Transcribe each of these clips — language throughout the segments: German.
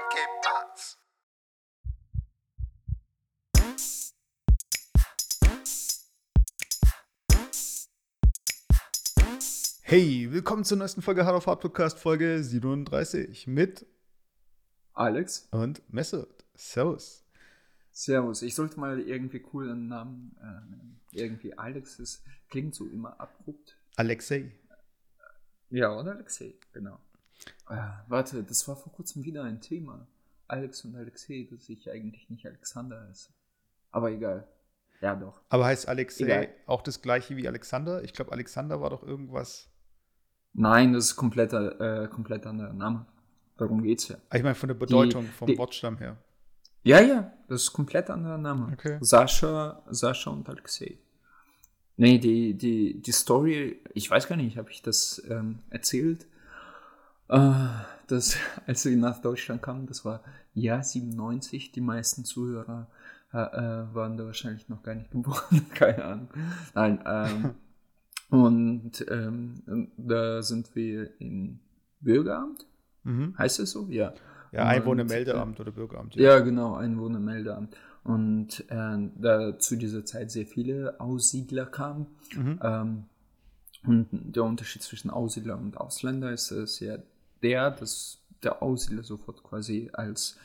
Cape Parts. Hey, willkommen zur neuesten Folge Hard of Hard Podcast, Folge 37 mit Alex. und Mesut. Servus. Servus. Ich sollte mal irgendwie coolen Namen äh, nennen. Irgendwie Alex ist, klingt so immer abrupt. Alexei. Ja, oder Alexei, genau. Äh, warte, das war vor kurzem wieder ein Thema. Alex und Alexei, dass ich eigentlich nicht Alexander heiße. Aber egal. Ja, doch. Aber heißt Alexei Egal. auch das gleiche wie Alexander? Ich glaube, Alexander war doch irgendwas. Nein, das ist kompletter, äh, komplett anderer Name. Darum geht's ja. Ah, Ich meine, von der Bedeutung, vom die- Wortstamm her. Ja, ja, das ist komplett anderer Name. Okay. Sascha, Sascha und Alexei. Nee, die, die, die Story, ich weiß gar nicht, habe ich das ähm, erzählt? Äh, dass, als wir nach Deutschland kamen, das war Jahr 97, die meisten Zuhörer äh, äh, waren da wahrscheinlich noch gar nicht geboren, keine Ahnung. Nein, ähm, und ähm, da sind wir im Bürgeramt, Mhm. heißt es so? Ja. Ja, Und, Einwohnermeldeamt oder Bürgeramt. ja, genau, Einwohnermeldeamt. Und äh, da zu dieser Zeit sehr viele Aussiedler kamen. Mhm. Ähm, und der Unterschied zwischen Aussiedler und Ausländer ist es ja der, dass der Aussiedler sofort quasi als,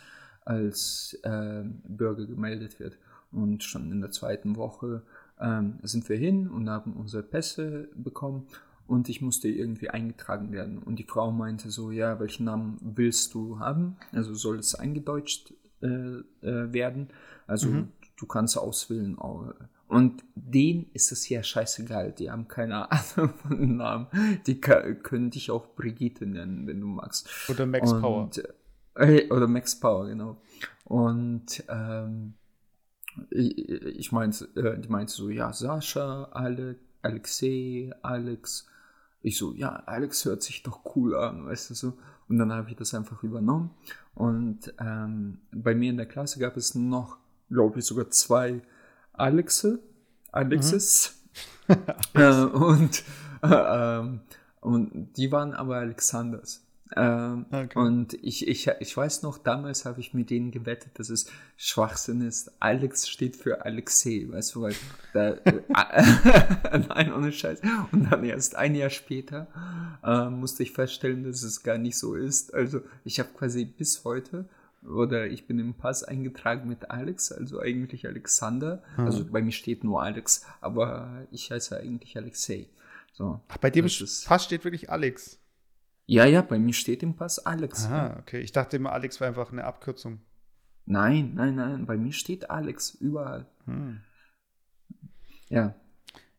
als äh, Bürger gemeldet wird. Und schon in der zweiten Woche ähm, sind wir hin und haben unsere Pässe bekommen und ich musste irgendwie eingetragen werden. Und die Frau meinte so, ja, welchen Namen willst du haben? Also soll es eingedeutscht äh, äh, werden? Also du kannst auswählen. Und denen ist es ja scheißegal. Die haben keine Ahnung von den Namen. Die können dich auch Brigitte nennen, wenn du magst. Oder Max und, Power. Äh, oder Max Power, genau. Und ähm, ich, ich meinte, äh, die meinte so, ja, Sascha, Ale, Alexei, Alex. Ich so, ja, Alex hört sich doch cool an, weißt du so. Und dann habe ich das einfach übernommen. Und ähm, bei mir in der Klasse gab es noch, glaube ich, sogar zwei Alexe, Alexes. äh, und, äh, ähm, und die waren aber Alexanders. Ähm, Okay. Und ich, ich, ich weiß noch, damals habe ich mit denen gewettet, dass es Schwachsinn ist. Alex steht für Alexei, weißt du, weil da, äh, nein, ohne Scheiß. Und dann erst ein Jahr später äh, musste ich feststellen, dass es gar nicht so ist. Also ich habe quasi bis heute oder ich bin im Pass eingetragen mit Alex, also eigentlich Alexander. Also bei mir steht nur Alex, aber ich heiße eigentlich Alexei. So, Ach, bei im ist- Pass steht wirklich Alex. Ja, ja, bei mir steht im Pass Alex. Aha, okay. Ich dachte immer, Alex war einfach eine Abkürzung. Nein, nein, nein, bei mir steht Alex überall. Ja,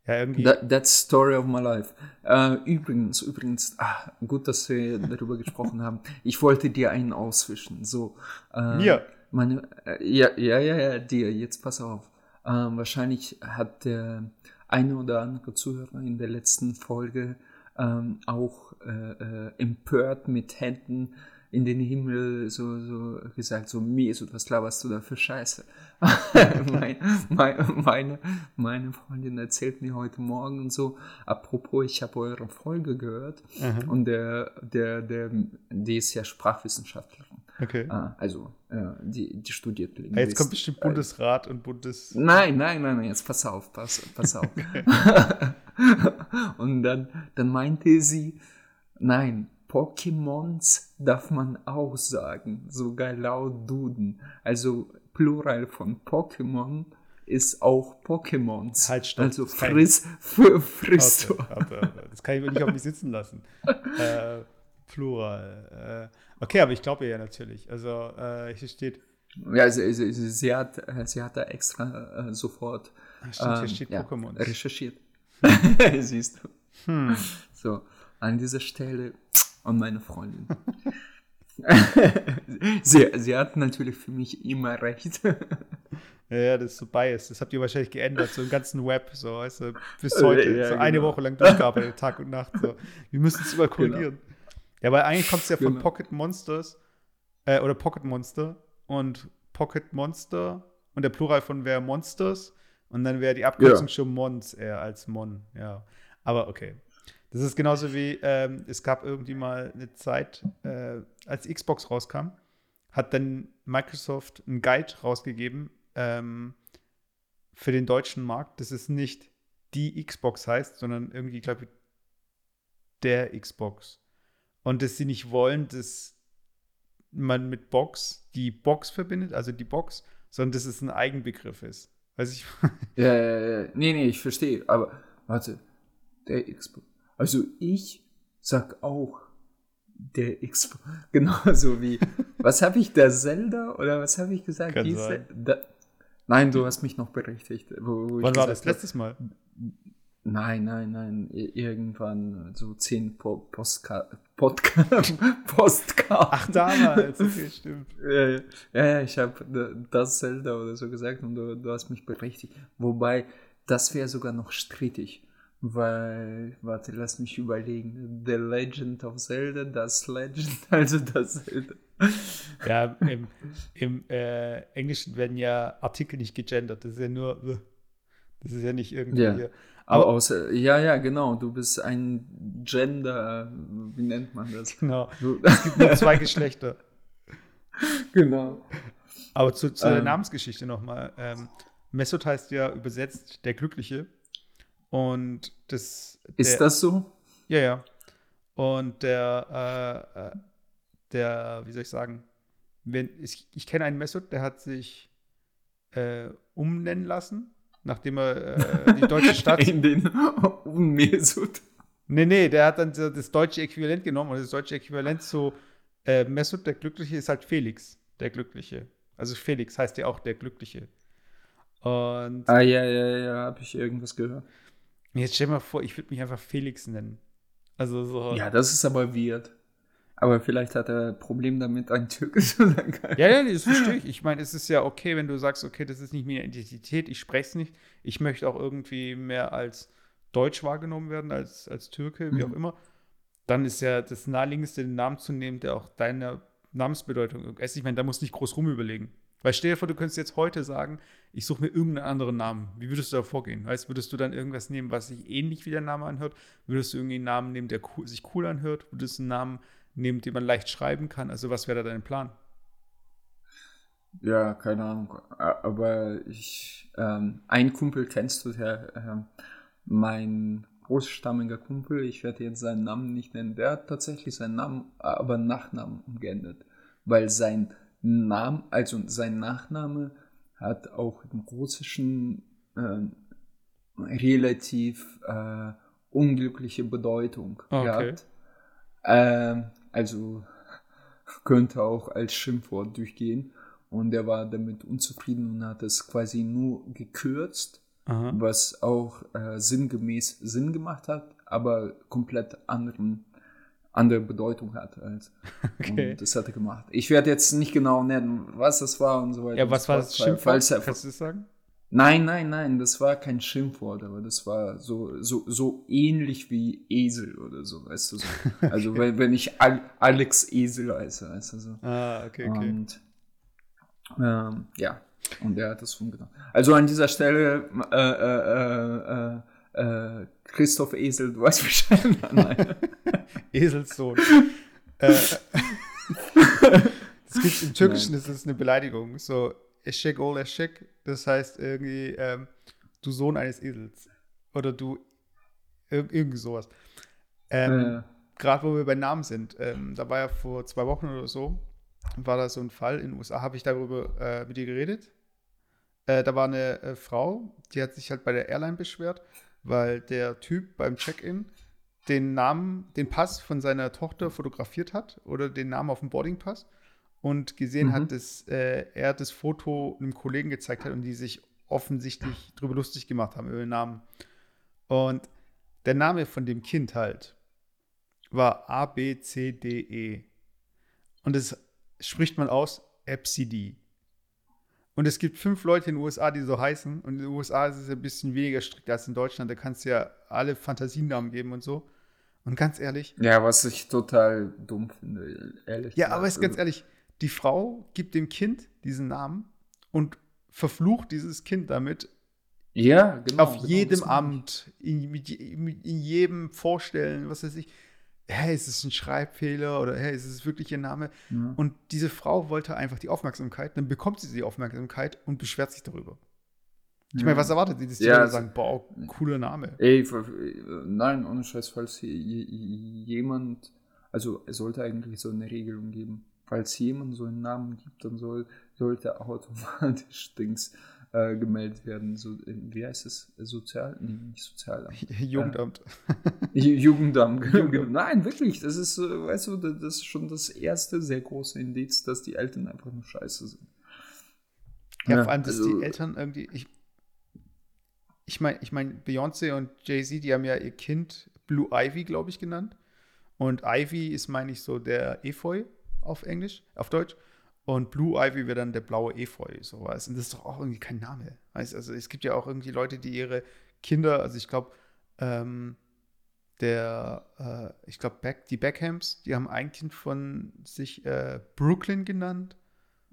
Ja, irgendwie. that, that's story of my life. Äh, übrigens, übrigens, ah, gut, dass wir darüber gesprochen haben. Ich wollte dir einen auswischen. So, äh, Mir? Meine, äh, ja, ja, ja, ja, dir. Jetzt pass auf. Ähm, wahrscheinlich hat der eine oder andere Zuhörer in der letzten Folge ähm, auch äh, äh, empört mit Händen in den Himmel so, so gesagt, so Mesut, was laberst du da für Scheiße? mein, mein, meine, meine Freundin erzählt mir heute Morgen und so, apropos, ich habe eure Folge gehört und der, der, der, die ist ja Sprachwissenschaftlerin. Okay. Ah, also, äh, die, die studiert Ah, Linguistik. Jetzt kommt bestimmt Bundesrat und Bundes. Nein, nein, nein, nein, jetzt pass auf, pass, pass auf. Und dann, dann meinte sie, nein, Pokémons darf man auch sagen, sogar laut Duden. Also Plural von Pokémon ist auch Pokémons. Halt, stopp, Also friss, f- frisst du. Warte, warte, warte. Das kann ich nicht auf mich sitzen lassen. äh, Plural. Äh, okay, aber ich glaube ihr ja natürlich. Also äh, hier steht, Ja, sie, sie, sie, hat, äh, sie hat da extra äh, sofort stimmt, hier ähm, steht ja, Pokémon. recherchiert. Siehst du. Hm. So, an dieser Stelle an meine Freundin. sie, sie hat natürlich für mich immer recht. Ja, ja, das ist so biased. Das habt ihr wahrscheinlich geändert, so im ganzen Web, so, weißt du, bis heute. Äh, ja, so eine genau. Woche lang durchgearbeitet, Tag und Nacht. So. Wir müssen es immer korrigieren. Ja, weil eigentlich kommt es ja von Genau. Pocket Monsters äh, oder Pocket Monster und Pocket Monster und der Plural von wäre Monsters und dann wäre die Abkürzung Ja. schon Mons eher als Mon, ja. Aber okay. Das ist genauso wie, ähm, es gab irgendwie mal eine Zeit, äh, als Xbox rauskam, hat dann Microsoft einen Guide rausgegeben ähm, für den deutschen Markt, dass es nicht die Xbox heißt, sondern irgendwie, glaube ich, der Xbox. Und dass sie nicht wollen, dass man mit Box die Box verbindet, also die Box, sondern dass es ein Eigenbegriff ist. Weiß ich. ja, ja, ja. Nee, nee, ich verstehe. Aber warte, der Xbox. Also ich sag auch der Xbox. Genauso wie. was habe ich, der Zelda? Oder was habe ich gesagt? Da, Nein, du hast mich noch berichtigt. Wo, wo Wann war das? Letztes Mal? Nein, nein, nein. Irgendwann so zehn po Postka Podcast. Postcards. Ach, damals. Okay, stimmt. ja, ja, ja, ich habe das Zelda oder so gesagt und du, du hast mich berichtigt. Wobei, das wäre sogar noch strittig. Weil, warte, lass mich überlegen. The Legend of Zelda, das Legend, also das Zelda. Ja, im, im äh, Englischen werden ja Artikel nicht gegendert. Das ist ja nur, das ist ja nicht irgendwie. Ja. Aber außer, ja, ja, genau. Du bist ein Gender, wie nennt man das? Genau. Du, es gibt nur zwei Geschlechter. Genau. Aber zu, zu ähm, der Namensgeschichte nochmal. Ähm, Mesut heißt ja übersetzt der Glückliche. Und das. Ist das so? Ja, ja. Und der, äh, äh, der, wie soll ich sagen, wenn, ich, ich kenne einen Mesut, der hat sich äh, umnennen lassen, nachdem er äh, die deutsche Stadt. In den Mesut. Nee, nee, der hat dann das deutsche Äquivalent genommen und das deutsche Äquivalent zu äh, Mesut, der Glückliche, ist halt Felix, der Glückliche. Also Felix heißt ja auch der Glückliche. Und ah, ja, ja, ja, habe ich irgendwas gehört. Jetzt stell mal vor, ich würde mich einfach Felix nennen. Also so. Ja, das ist aber weird. Aber vielleicht hat er ein Problem damit, ein Türke zu sein. Ja, ja, das verstehe ich. Ich meine, es ist ja okay, wenn du sagst, okay, das ist nicht meine Identität, ich spreche es nicht. Ich möchte auch irgendwie mehr als Deutsch wahrgenommen werden, als, als Türke, wie mhm. auch immer. Dann ist ja das naheliegendste, den Namen zu nehmen, der auch deine Namensbedeutung ist. Ich meine, da musst du nicht groß rumüberlegen. Weil stell dir vor, du könntest jetzt heute sagen, ich suche mir irgendeinen anderen Namen. Wie würdest du da vorgehen? Weißt, würdest du dann irgendwas nehmen, was sich ähnlich wie der Name anhört? Würdest du irgendwie einen Namen nehmen, der sich cool anhört? Würdest du einen Namen nehmen, den man leicht schreiben kann? Also, was wäre da dein Plan? Ja, keine Ahnung. Aber ich, ähm, ein Kumpel kennst du, der, äh, mein großstammiger Kumpel, ich werde jetzt seinen Namen nicht nennen, der hat tatsächlich seinen Namen, aber Nachnamen umgeändert. Weil sein Name, also sein Nachname hat auch im Russischen äh, relativ äh, unglückliche Bedeutung okay. gehabt. Äh, also könnte auch als Schimpfwort durchgehen. Und er war damit unzufrieden und hat es quasi nur gekürzt, Aha. was auch äh, sinngemäß Sinn gemacht hat, aber komplett anderen andere Bedeutung hat. Als, okay. Und das hat er gemacht. Ich werde jetzt nicht genau nennen, was das war und so weiter. Ja, was war das Schimpfwort? Falls er, Kannst du das sagen? Nein, nein, nein, das war kein Schimpfwort, aber das war so, so, so ähnlich wie Esel oder so, weißt du so. Also okay. wenn, wenn ich Alex Esel heiße, weißt du so. Ah, okay, okay. Und ähm, ja, und er hat das umgenommen. Also an dieser Stelle äh, äh, äh, äh äh, Christoph Esel, du weißt Bescheid. Nein. Eselssohn. äh, das gibt, Im Türkischen Nein. ist es eine Beleidigung. So, Eschek ol Eschek, das heißt irgendwie, ähm, du Sohn eines Esels. Oder du, irgendwie sowas. Ähm, ja. Gerade wo wir bei Namen sind, ähm, da war ja vor zwei Wochen oder so, war da so ein Fall in den USA, habe ich darüber äh, mit dir geredet. Äh, da war eine äh, Frau, die hat sich halt bei der Airline beschwert, weil der Typ beim Check-in den Namen, den Pass von seiner Tochter fotografiert hat oder den Namen auf dem Boardingpass und gesehen mhm. hat, dass äh, er das Foto einem Kollegen gezeigt hat und die sich offensichtlich drüber lustig gemacht haben über den Namen. Und der Name von dem Kind halt war A, B, C, D, E. Und das spricht man aus Epsidi. Und es gibt fünf Leute in den USA, die so heißen. Und in den USA ist es ein bisschen weniger strikt als in Deutschland. Da kannst du ja alle Fantasienamen geben und so. Und ganz ehrlich. Ja, was ich total dumm finde, ehrlich. Ja, gesagt. aber ist ganz ehrlich, die Frau gibt dem Kind diesen Namen und verflucht dieses Kind damit. Ja, genau. Auf genau, jedem Amt, in, in, in jedem Vorstellen, was weiß ich. Hä, ist es ein Schreibfehler oder hä, ist es wirklich ihr Name? Ja. Und diese Frau wollte einfach die Aufmerksamkeit, dann bekommt sie die Aufmerksamkeit und beschwert sich darüber. Ich ja. meine, was erwartet sie, dass die ja, Leute sagen, boah, cooler Name? Ey, nein, ohne Scheiß, falls jemand, also es sollte eigentlich so eine Regelung geben, falls jemand so einen Namen gibt, dann soll, sollte automatisch Dings äh, gemeldet werden. So, äh, wie heißt es? Sozial? Nee, nicht Sozialamt. Jugendamt. Äh, Jugendamt. Jugendamt. Nein, wirklich. Das ist, weißt du, das ist schon das erste sehr große Indiz, dass die Eltern einfach nur scheiße sind. Ja, ja vor allem, dass also, die Eltern irgendwie. Ich, ich meine, ich mein, Beyoncé und Jay-Z, die haben ja ihr Kind Blue Ivy, glaube ich, genannt. Und Ivy ist, meine ich, so der Efeu auf Englisch, auf Deutsch. Und Blue Ivy wäre dann der blaue Efeu, sowas. Und das ist doch auch irgendwie kein Name. Weißt? Also es gibt ja auch irgendwie Leute, die ihre Kinder, also ich glaube, ähm, der, äh, ich glaube, Beck, die Beckhams, die haben ein Kind von sich äh, Brooklyn genannt.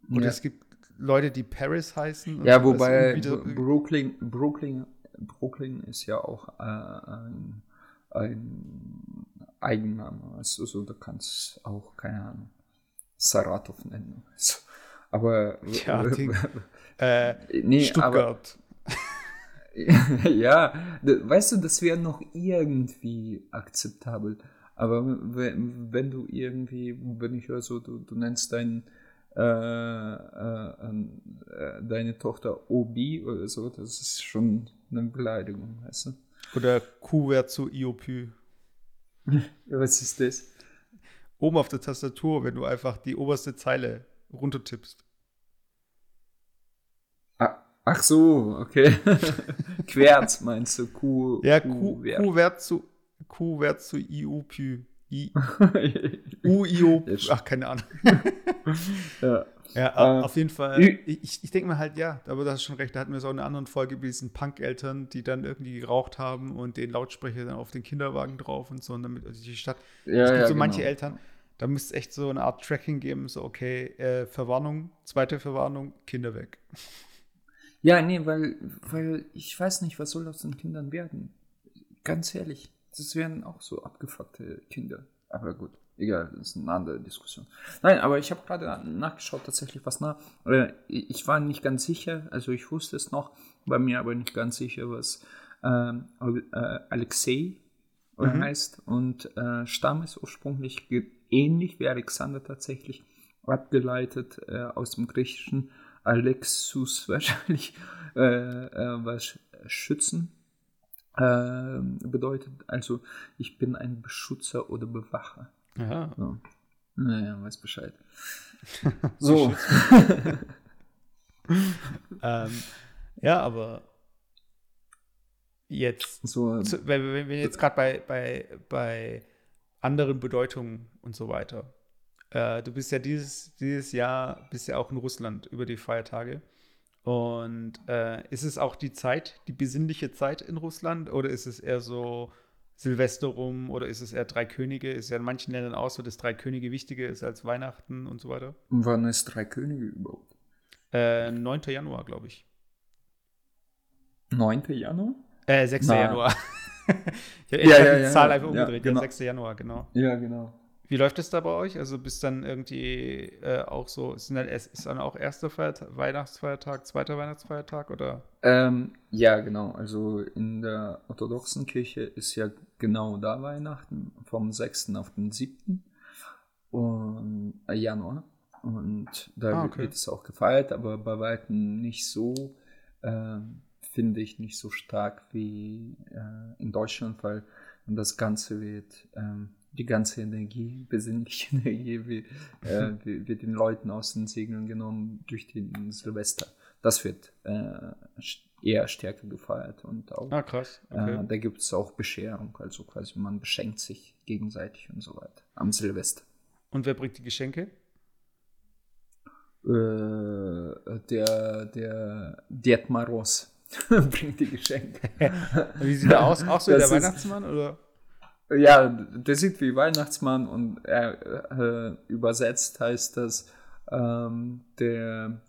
Und ja. es gibt Leute, die Paris heißen. Ja, wobei Brooklyn, Brooklyn, Brooklyn ist ja auch äh, ein, ein Eigenname. Also, also da kannst auch, keine Ahnung Saratov nennen. Aber. Ja, die, äh, nee, Stuttgart. Aber, ja, weißt du, das wäre noch irgendwie akzeptabel. Aber wenn, wenn du irgendwie, wenn ich höre, so, du, du nennst deinen äh, äh, äh, deine Tochter Obi oder so, das ist schon eine Beleidigung, weißt du? Oder Q zu Iopü. Was ist das? Oben auf der Tastatur, wenn du einfach die oberste Zeile runtertippst. Ah, ach so, okay. Querz meinst du? Q. Ja, Q, Q Wert zu Q Wert zu IUP. I, U, IO, ach, keine Ahnung. ja. Ja, äh, auf jeden Fall. Ich, ich denke mir halt, ja, aber du hast schon recht, da hatten wir so eine andere Folge mit diesen Punk-Eltern, die dann irgendwie geraucht haben und den Lautsprecher dann auf den Kinderwagen drauf und so und damit also die Stadt. Ja, es gibt ja, so genau. manche Eltern, da müsste es echt so eine Art Tracking geben, so okay, äh, Verwarnung, zweite Verwarnung, Kinder weg. Ja, nee, weil, weil ich weiß nicht, was soll aus den Kindern werden. Ganz ehrlich, das wären auch so abgefuckte Kinder. Aber gut egal, das ist eine andere Diskussion. Nein, aber ich habe gerade nachgeschaut, tatsächlich was nach. Äh, ich war nicht ganz sicher, also ich wusste es noch, war mir aber nicht ganz sicher, was ähm, äh, Alexei mhm. heißt. Und äh, Stamm ist ursprünglich ähnlich wie Alexander tatsächlich abgeleitet äh, aus dem Griechischen. Alexus wahrscheinlich, äh, äh, was Schützen bedeutet. Also ich bin ein Beschützer oder Bewacher. Ja. So. Naja, weiß Bescheid. so. ähm, ja, aber jetzt, so, zu, wenn, wenn, wir jetzt gerade bei, bei, bei anderen Bedeutungen und so weiter. Äh, du bist ja dieses, dieses Jahr bist ja auch in Russland über die Feiertage. Und äh, ist es auch die Zeit, die besinnliche Zeit in Russland, oder ist es eher so Silvester rum oder ist es eher Drei Könige? Ist ja in manchen Ländern auch so, dass Drei Könige wichtiger ist als Weihnachten und so weiter. Wann ist Drei Könige überhaupt? Äh, 9. Januar, glaube ich. 9. Januar? Äh, 6. Na. Januar. Ich habe ja, ja, die ja, Zahl einfach umgedreht. Genau. 6. Januar, genau. Ja, genau. Wie läuft es da bei euch? Also bis dann irgendwie äh, auch so, ist dann, ist dann auch erster Feiertag, Weihnachtsfeiertag, zweiter Weihnachtsfeiertag oder? Ähm, ja, genau. Also in der orthodoxen Kirche ist ja genau da Weihnachten, vom 6. auf den 7. Und, äh, Januar. Und da ah, okay. wird es auch gefeiert, aber bei weitem nicht so, äh, finde ich, nicht so stark wie äh, in Deutschland, weil das Ganze wird ähm, die ganze Energie, besinnliche Energie, wie, äh, wird den Leuten aus den Segeln genommen durch den Silvester. Das wird äh, eher stärker gefeiert und auch. Ah, krass. Okay. Äh, da gibt es auch Bescherung, also quasi man beschenkt sich gegenseitig und so weiter am Silvester. Und wer bringt die Geschenke? Äh, der, der Diet Maros bringt die Geschenke. Wie sieht er aus? Auch so das der Weihnachtsmann oder? Ja, der sieht wie Weihnachtsmann und er äh, übersetzt heißt das ähm, der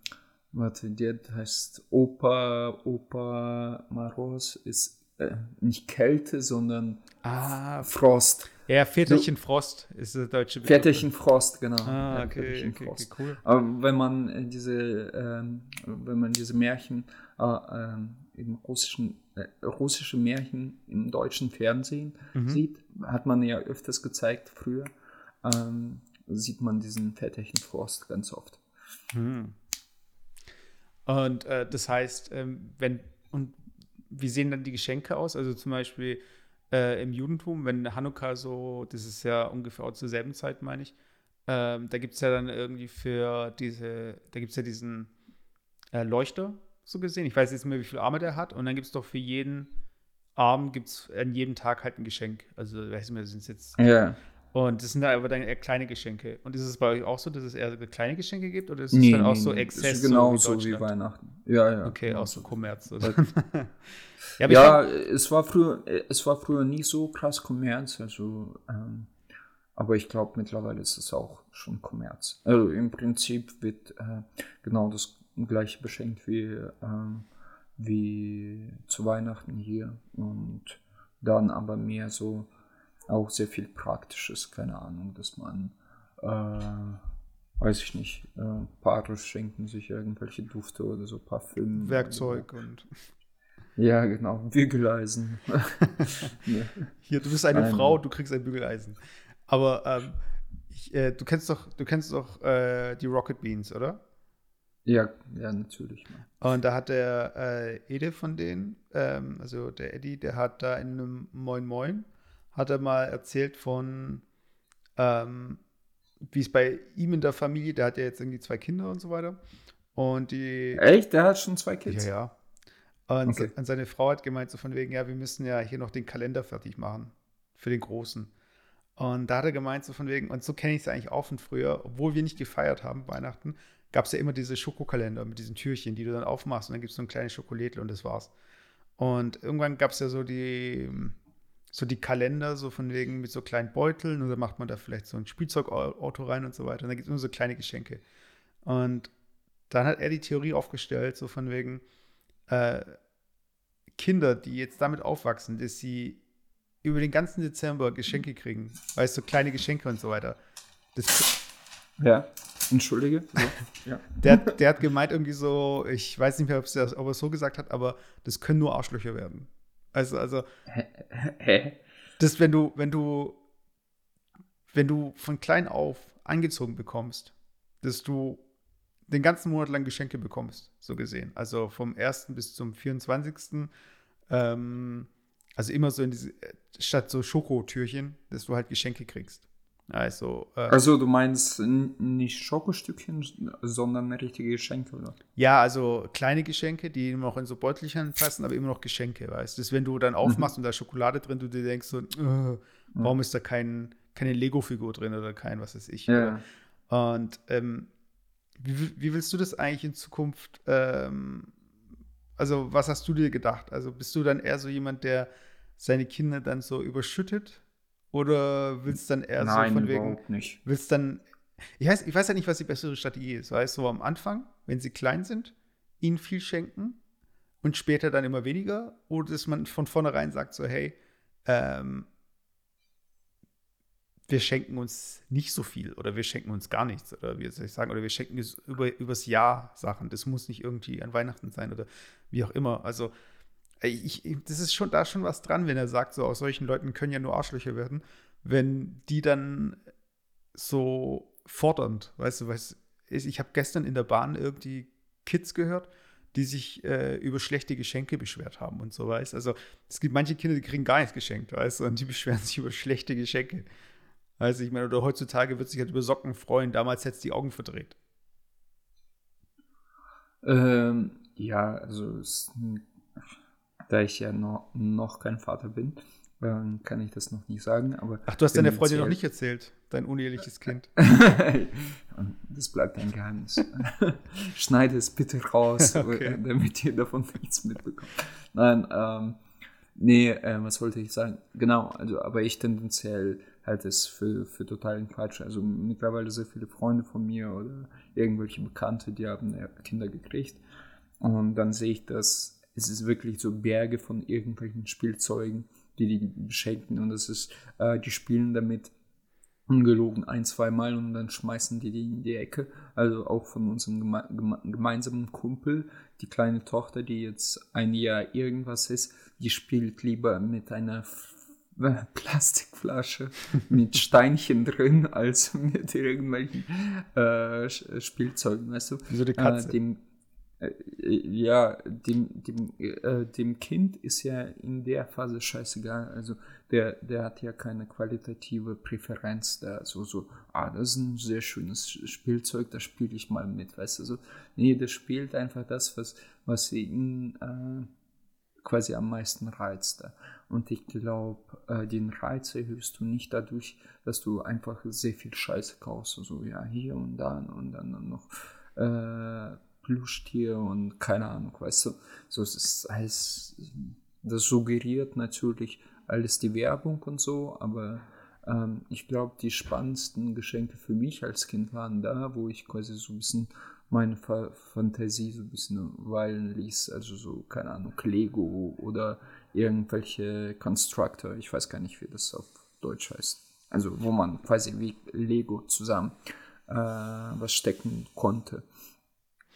warte, der heißt Opa Opa Maros ist äh, nicht Kälte, sondern ah, Frost. Ja, Väterchen so, Frost ist der deutsche Begriff. Väterchen Frost, genau. Ah, ja, okay, okay, okay, cool. Aber wenn man diese, ähm, wenn man diese Märchen äh, äh, im russischen, äh, russische Märchen im deutschen Fernsehen mhm. sieht, hat man ja öfters gezeigt früher, ähm, sieht man diesen Väterchen Frost ganz oft. Mhm. Und äh, das heißt, ähm, wenn und wie sehen dann die Geschenke aus? Also zum Beispiel äh, im Judentum, wenn Hanukkah so, das ist ja ungefähr auch zur selben Zeit, meine ich, ähm, da gibt es ja dann irgendwie für diese, da gibt es ja diesen äh, Leuchter, so gesehen. Ich weiß jetzt nicht mehr, wie viele Arme der hat. Und dann gibt es doch für jeden Arm, gibt es an jedem Tag halt ein Geschenk. Also, weiß nicht mehr, sind es jetzt. Ja. Und das sind aber dann eher kleine Geschenke. Und ist es bei euch auch so, dass es eher kleine Geschenke gibt oder ist es nee, dann auch so Exzess? Ist genau so wie, wie Weihnachten. Ja, ja. Okay, genau auch so Kommerz. ja, ja es war früher, es war früher nie so krass Kommerz. Also, ähm, aber ich glaube, mittlerweile ist es auch schon Kommerz. Also im Prinzip wird äh, genau das gleiche beschenkt wie, ähm, wie zu Weihnachten hier. Und dann aber mehr so auch sehr viel Praktisches, keine Ahnung, dass man, äh, weiß ich nicht, äh, Paare schenken sich irgendwelche Dufte oder so Parfüm. Werkzeug und. Ja, genau, Bügeleisen. Hier, du bist eine Nein. Frau, du kriegst ein Bügeleisen. Aber ähm, ich, äh, du kennst doch, du kennst doch äh, die Rocket Beans, oder? Ja, ja, natürlich. Und da hat der äh, Ede von denen, ähm, also der Eddie, der hat da in einem Moin Moin hat er mal erzählt von, ähm, wie es bei ihm in der Familie, der hat ja jetzt irgendwie zwei Kinder und so weiter. Und die. Echt? Der hat schon zwei Kids? Ja, ja. Und, okay. seine Frau hat gemeint, so von wegen, ja, wir müssen ja hier noch den Kalender fertig machen. Für den Großen. Und da hat er gemeint, so von wegen, und so kenne ich es eigentlich auch von früher, obwohl wir nicht gefeiert haben, Weihnachten, gab es ja immer diese Schokokalender mit diesen Türchen, die du dann aufmachst und dann gibt es so ein kleines Schokolädel und das war's. Und irgendwann gab es ja so die, so die Kalender, so von wegen mit so kleinen Beuteln oder macht man da vielleicht so ein Spielzeugauto rein und so weiter. Und da gibt es immer so kleine Geschenke. Und dann hat er die Theorie aufgestellt, so von wegen äh, Kinder, die jetzt damit aufwachsen, dass sie über den ganzen Dezember Geschenke kriegen, weißt du, so kleine Geschenke und so weiter. Das, ja, entschuldige. So, ja. Der, der hat gemeint irgendwie so, ich weiß nicht mehr, ob er es so gesagt hat, aber das können nur Arschlöcher werden. Also, also. Hä? Das, wenn du, wenn du, wenn du von klein auf angezogen bekommst, dass du den ganzen Monat lang Geschenke bekommst, so gesehen. Also vom 1. bis zum 24. Ähm, also immer so in diese, statt so Schokotürchen, dass du halt Geschenke kriegst. Also, äh, also du meinst nicht Schokostückchen, sondern richtige Geschenke, oder? Ja, also kleine Geschenke, die noch in so Beutelchen passen, aber immer noch Geschenke, weißt du? Wenn du dann aufmachst mhm. und da Schokolade drin, du dir denkst so, äh, warum mhm. ist da kein, keine Lego-Figur drin oder kein, was weiß ich. Ja. Und ähm, wie, wie, willst du das eigentlich in Zukunft, ähm, also was hast du dir gedacht? Also bist du dann eher so jemand, der seine Kinder dann so überschüttet oder willst du dann eher Nein, so von wegen. nicht. Willst dann. Ich weiß, ich weiß ja nicht, was die bessere Strategie ist. Weißt du, so am Anfang, wenn sie klein sind, ihnen viel schenken und später dann immer weniger? Oder dass man von vornherein sagt, so, hey, ähm, wir schenken uns nicht so viel oder wir schenken uns gar nichts oder wie soll ich sagen, oder wir schenken über, übers Jahr Sachen. Das muss nicht irgendwie an Weihnachten sein oder wie auch immer. Also, ich, das ist schon da schon was dran, wenn er sagt, so aus solchen Leuten können ja nur Arschlöcher werden, wenn die dann so fordernd, weißt du, weißt, ich habe gestern in der Bahn irgendwie Kids gehört, die sich äh, über schlechte Geschenke beschwert haben und so weißt. Also es gibt manche Kinder, die kriegen gar nichts geschenkt, weißt du, und die beschweren sich über schlechte Geschenke. Du, ich meine, oder heutzutage wird sich halt über Socken freuen, damals hätte es die Augen verdreht. Ähm, ja, also es da ich ja noch, noch kein Vater bin, ähm, kann ich das noch nicht sagen. Aber Ach, du hast deiner Freundin noch nicht erzählt, dein uneheliches Kind. das bleibt ein Geheimnis. Schneide es bitte raus, okay. damit ihr davon nichts mitbekommt. Nein, ähm, nee, äh, was wollte ich sagen? Genau, also, aber ich tendenziell halte es für, für totalen Quatsch. Also mittlerweile sehr viele Freunde von mir oder irgendwelche Bekannte, die haben Kinder gekriegt. Und dann sehe ich das es ist wirklich so Berge von irgendwelchen Spielzeugen, die die beschenken und das ist, äh, die spielen damit ungelogen ein, zwei Mal und dann schmeißen die die in die Ecke. Also auch von unserem geme geme gemeinsamen Kumpel, die kleine Tochter, die jetzt ein Jahr irgendwas ist, die spielt lieber mit einer Plastikflasche mit Steinchen drin als mit irgendwelchen äh, Spielzeugen, weißt du? So die Katze. Äh, dem, äh, ja, dem, dem, äh, dem Kind ist ja in der Phase scheißegal. Also der, der hat ja keine qualitative Präferenz da. So, so, ah, das ist ein sehr schönes Spielzeug, da spiele ich mal mit, weißt du? So, nee, der spielt einfach das, was, was ihn äh, quasi am meisten reizt. Und ich glaube, äh, den Reiz erhöhst du nicht dadurch, dass du einfach sehr viel Scheiße kaufst. So, also, ja, hier und da und dann noch äh, Plüschtier und keine Ahnung, weißt du. So, es ist alles, das suggeriert natürlich alles die Werbung und so, aber ähm, ich glaube, die spannendsten Geschenke für mich als Kind waren da, wo ich quasi so ein bisschen meine Fa Fantasie so ein bisschen weilen ließ. Also so, keine Ahnung, Lego oder irgendwelche Constructor. Ich weiß gar nicht, wie das auf Deutsch heißt. Also wo man quasi wie Lego zusammen äh, was stecken konnte.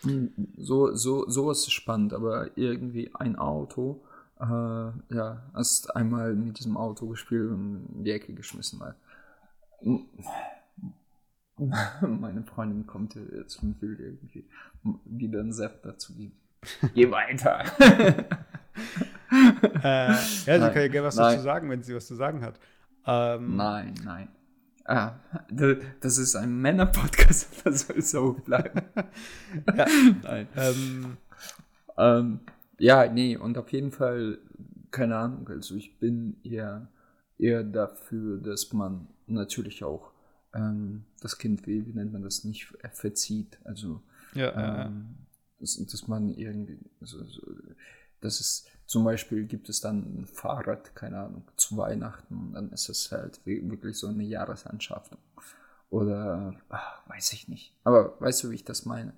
Hm, so, so, so ist es spannend, aber irgendwie ein Auto, äh, ja, hast einmal mit diesem Auto gespielt und in die Ecke geschmissen, weil meine Freundin kommt jetzt und will irgendwie wieder einen Saft dazu geben. Geh weiter. äh, ja, sie nein, kann ja gerne was nein. dazu sagen, wenn sie was zu sagen hat. Ähm, nein, nein. Ah, das ist ein Männer-Podcast, das soll so bleiben. ja, nein. Ähm, ähm, ja, nee, und auf jeden Fall, keine Ahnung, also ich bin eher, eher dafür, dass man natürlich auch ähm, das Kind, wie, wie nennt man das, nicht verzieht. Also, ja, ja. Dass, dass, man irgendwie, also, so, dass es zum Beispiel gibt es dann ein Fahrrad, keine Ahnung, zu Weihnachten und dann ist es halt wirklich so eine Jahresanschaffung. Oder ach, weiß ich nicht. Aber weißt du, wie ich das meine?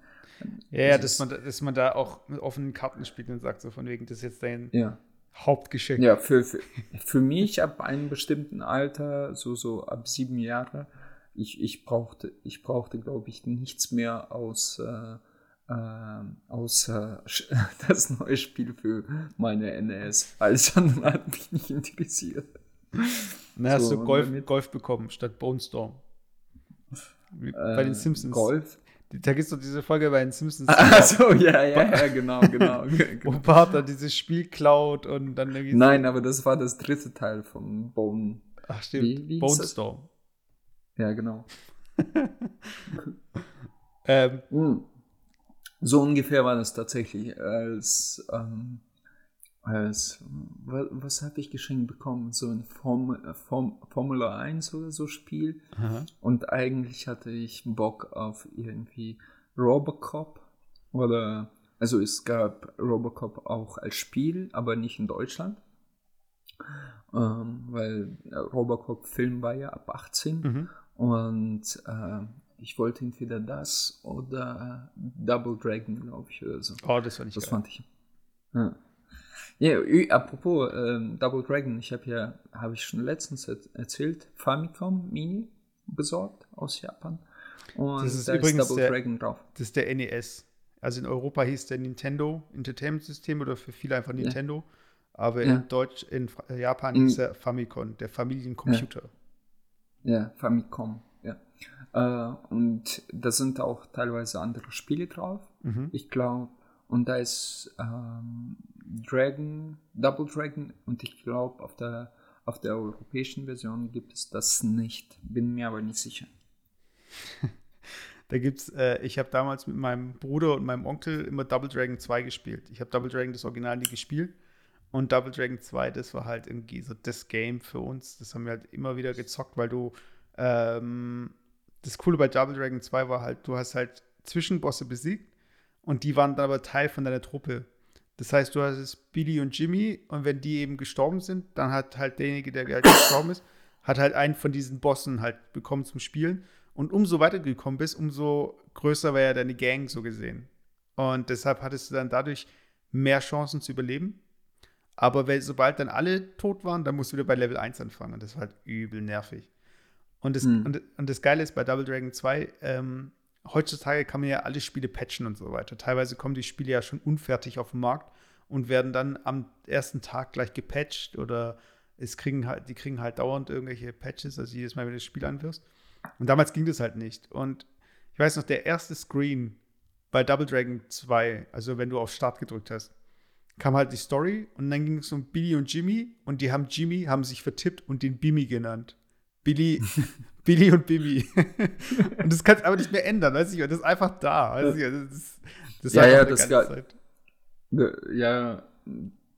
Ja, ja dass, man, dass man da auch mit offenen Karten spielt und sagt, so von wegen, das ist jetzt dein ja. Hauptgeschenk. Ja, für, für, für mich ab einem bestimmten Alter, so, so ab sieben Jahre, ich, ich brauchte, ich brauchte, glaube ich, nichts mehr aus, äh, äh, außer das neue Spiel für meine NES. Alles andere hat mich nicht interessiert. Na, hast so, du Golf, Golf bekommen statt Bone Storm. Wie, bei den äh, Simpsons. Golf? Da gibt es doch diese Folge bei den Simpsons. Achso, ja, ja, ja, genau, genau. Wo Bart dann dieses Spiel klaut und dann irgendwie. Nein, aber das war das dritte Teil von Bone. Ach, stimmt. Wie, wie Bone Storm. Ja, genau. ähm, hm. So ungefähr war das tatsächlich, als, ähm, als was, was habe ich geschenkt bekommen? So ein Form, Form, Formula 1 oder so Spiel. Aha. Und eigentlich hatte ich Bock auf irgendwie Robocop oder also es gab Robocop auch als Spiel, aber nicht in Deutschland. Ähm, weil Robocop-Film war ja ab 18 mhm. Und äh, ich wollte entweder das oder Double Dragon, glaube ich, oder so. Oh, das fand ich Das geil. fand ich. Ja. Ja, apropos ähm, Double Dragon, ich habe ja, habe ich schon letztens erzählt, Famicom Mini besorgt aus Japan. Und das ist da übrigens ist Double der, Dragon drauf. Das ist der NES. Also in Europa hieß der Nintendo Entertainment System oder für viele einfach Nintendo. Ja. Aber in ja. Deutsch, in Japan in, ist er Famicom, der Familiencomputer. Ja. Ja, Famicom. Äh, und da sind auch teilweise andere Spiele drauf. Mhm. Ich glaube, und da ist ähm, Dragon, Double Dragon und ich glaube, auf der, auf der europäischen Version gibt es das nicht. Bin mir aber nicht sicher. da gibt's, äh, ich habe damals mit meinem Bruder und meinem Onkel immer Double Dragon 2 gespielt. Ich habe Double Dragon das Original nie gespielt. Und Double Dragon 2, das war halt irgendwie so das Game für uns. Das haben wir halt immer wieder gezockt, weil du ähm, das Coole bei Double Dragon 2 war halt, du hast halt Zwischenbosse besiegt und die waren dann aber Teil von deiner Truppe. Das heißt, du hast Billy und Jimmy und wenn die eben gestorben sind, dann hat halt derjenige, der halt gestorben ist, hat halt einen von diesen Bossen halt bekommen zum Spielen. Und umso weiter gekommen bist, umso größer war ja deine Gang so gesehen. Und deshalb hattest du dann dadurch mehr Chancen zu überleben. Aber sobald dann alle tot waren, dann musst du wieder bei Level 1 anfangen. Und das war halt übel nervig. Und das, hm. und, und das Geile ist bei Double Dragon 2, ähm, heutzutage kann man ja alle Spiele patchen und so weiter. Teilweise kommen die Spiele ja schon unfertig auf den Markt und werden dann am ersten Tag gleich gepatcht oder es kriegen halt, die kriegen halt dauernd irgendwelche Patches, also jedes Mal, wenn du das Spiel anwirfst. Und damals ging das halt nicht. Und ich weiß noch, der erste Screen bei Double Dragon 2, also wenn du auf Start gedrückt hast, kam halt die Story und dann ging es um Billy und Jimmy und die haben Jimmy, haben sich vertippt und den Bimmy genannt. Billy, Billy und Bimmy. und das kannst du aber nicht mehr ändern, weißt du? Das ist einfach da. Weißt du? Das, das ja, ja, das Zeit. Ja,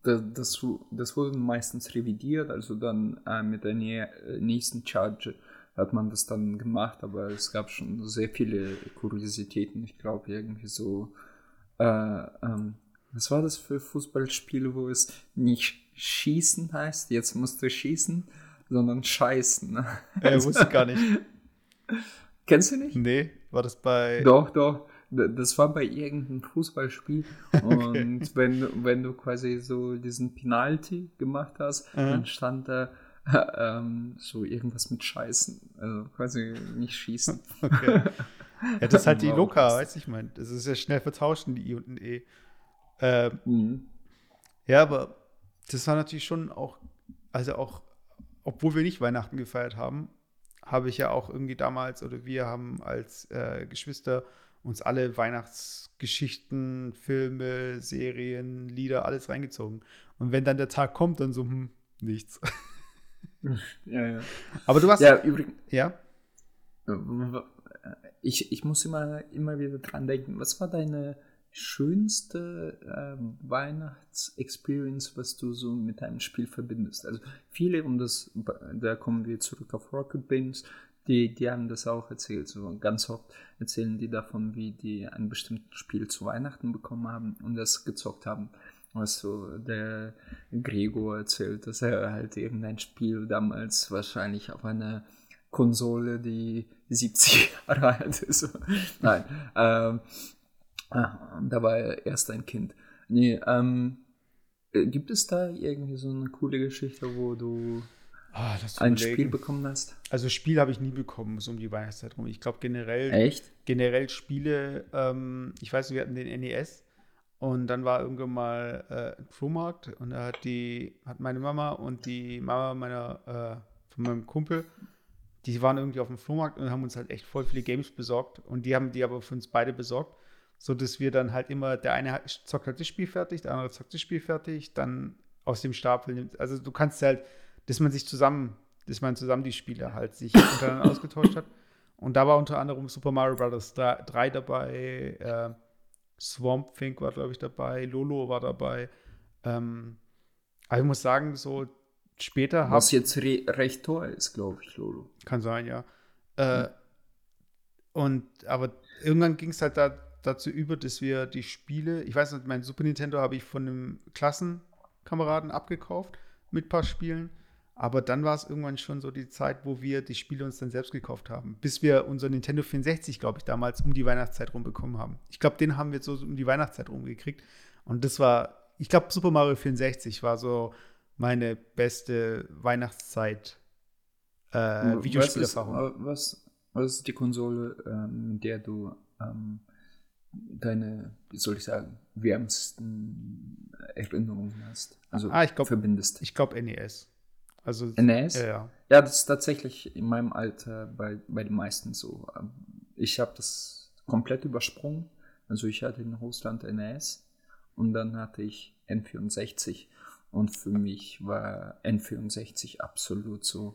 das, das wurde meistens revidiert, also dann äh, mit der nächsten Charge hat man das dann gemacht, aber es gab schon sehr viele Kuriositäten. Ich glaube, irgendwie so, äh, ähm, was war das für Fußballspiele, wo es nicht schießen heißt, jetzt musst du schießen, sondern scheißen. Ne? Also, wusste ich gar nicht. Kennst du nicht? Nee, war das bei. Doch, doch. Das war bei irgendeinem Fußballspiel. okay. Und wenn, wenn du quasi so diesen Penalty gemacht hast, mhm. dann stand da ähm, so irgendwas mit Scheißen. Also quasi nicht schießen. Okay. Ja, das ist halt die Loka, weiß ich mein. Das ist ja schnell vertauschen, die I und ein E. Ähm, mhm. Ja, aber das war natürlich schon auch, also auch, obwohl wir nicht Weihnachten gefeiert haben, habe ich ja auch irgendwie damals oder wir haben als äh, Geschwister uns alle Weihnachtsgeschichten, Filme, Serien, Lieder, alles reingezogen. Und wenn dann der Tag kommt, dann so, hm, nichts. Ja, ja. Aber du hast. Ja, übrigens. Ja. Ich, ich muss immer, immer wieder dran denken, was war deine schönste äh, Weihnachtsexperience, was du so mit einem Spiel verbindest? Also viele, um das, da kommen wir zurück auf Rocket Beans, die, die haben das auch erzählt. So ganz oft erzählen die davon, wie die ein bestimmtes Spiel zu Weihnachten bekommen haben und das gezockt haben. Was so der Gregor erzählt, dass er halt irgendein Spiel damals wahrscheinlich auf einer Konsole, die 70 Jahre alt ist. Nein, ähm, ah, da war er erst ein Kind. Nee, ähm, gibt es da irgendwie so eine coole Geschichte, wo du Oh, ein überlegen. Spiel bekommen hast? Also Spiel habe ich nie bekommen, so um die Weihnachtszeit rum. Ich glaube generell. Echt? Generell Spiele, ähm, ich weiß, wir hatten den NES und dann war irgendwann mal äh, ein Flohmarkt und da hat die, hat meine Mama und die Mama meiner, äh, von meinem Kumpel, die waren irgendwie auf dem Flohmarkt und haben uns halt echt voll viele Games besorgt und die haben die aber für uns beide besorgt, so dass wir dann halt immer, der eine zockt halt das Spiel fertig, der andere zockt das Spiel fertig, dann aus dem Stapel nimmt, also du kannst halt dass man sich zusammen, dass man zusammen die Spiele halt sich untereinander ausgetauscht hat. Und da war unter anderem Super Mario Bros. 3 dabei, äh, Swamp Thing war, glaube ich, dabei, Lolo war dabei. Ähm, aber ich muss sagen, so später Was jetzt re recht teuer ist, glaube ich, Lolo. Kann sein, ja. Äh, mhm. Und aber irgendwann ging es halt da, dazu über, dass wir die Spiele, ich weiß nicht, mein Super Nintendo habe ich von einem Klassenkameraden abgekauft mit ein paar Spielen. Aber dann war es irgendwann schon so die Zeit, wo wir die Spiele uns dann selbst gekauft haben. Bis wir unser Nintendo 64, glaube ich, damals um die Weihnachtszeit rum bekommen haben. Ich glaube, den haben wir so um die Weihnachtszeit rumgekriegt. Und das war, ich glaube, Super Mario 64 war so meine beste Weihnachtszeit äh, Videospielerfahrung. Was, was, ist die Konsole, ähm, mit der du ähm, deine, wie soll ich sagen, wärmsten Erinnerungen hast? Also ah, ich glaub, verbindest. Ich glaube NES. Also, NES? Ja, ja. ja, das ist tatsächlich in meinem Alter bei, bei den meisten so. Ähm, ich habe das komplett übersprungen. Also ich hatte in Russland NES und dann hatte ich N64 und für mich war N64 absolut so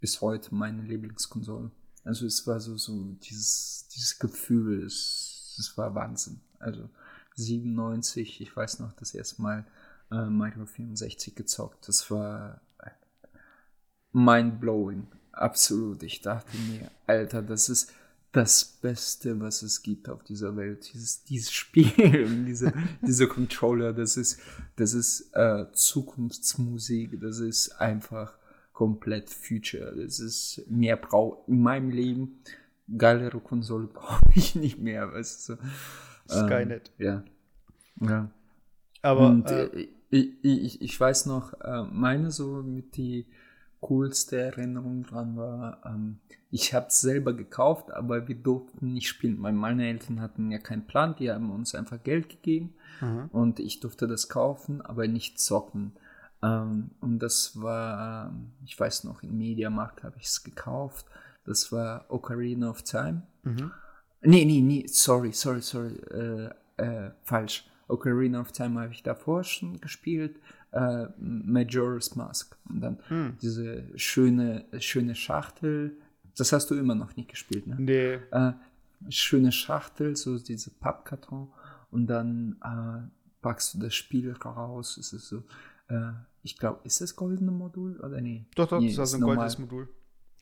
bis heute meine Lieblingskonsole. Also es war so, so dieses, dieses Gefühl, es, es war Wahnsinn. Also 97, ich weiß noch das erste Mal äh, Mario 64 gezockt. Das war mind-blowing. Absolut. Ich dachte mir, Alter, das ist das Beste, was es gibt auf dieser Welt. Dieses, dieses Spiel, diese, diese Controller, das ist, das ist äh, Zukunftsmusik, das ist einfach komplett Future. Das ist mehr brau in meinem Leben. Geilere Konsole brauche ich nicht mehr, weißt du. Skynet. Ähm, ja. Ja. Aber Und, äh, äh ich, ich, ich weiß noch, äh, meine so mit die coolste Erinnerung dran war, ähm, ich habe es selber gekauft, aber wir durften nicht spielen, weil meine Eltern hatten ja keinen Plan, die haben uns einfach Geld gegeben mhm. und ich durfte das kaufen, aber nicht zocken. Ähm, und das war, ich weiß noch, im Mediamarkt habe ich es gekauft. Das war Ocarina of Time. Mhm. Nee, nee, nee, sorry, sorry, sorry, äh, äh, falsch. Ocarina of Time habe ich davor schon gespielt. Äh, Majora's Mask. Und dann hm. diese schöne, schöne Schachtel. Das hast du immer noch nicht gespielt, ne? Nee. Äh, schöne Schachtel, so diese Pappkarton. Und dann äh, packst du das Spiel raus. Es ist so, äh, ich glaube, ist das goldene Modul oder nee? Doch, doch, nee, das war so ein goldenes Modul.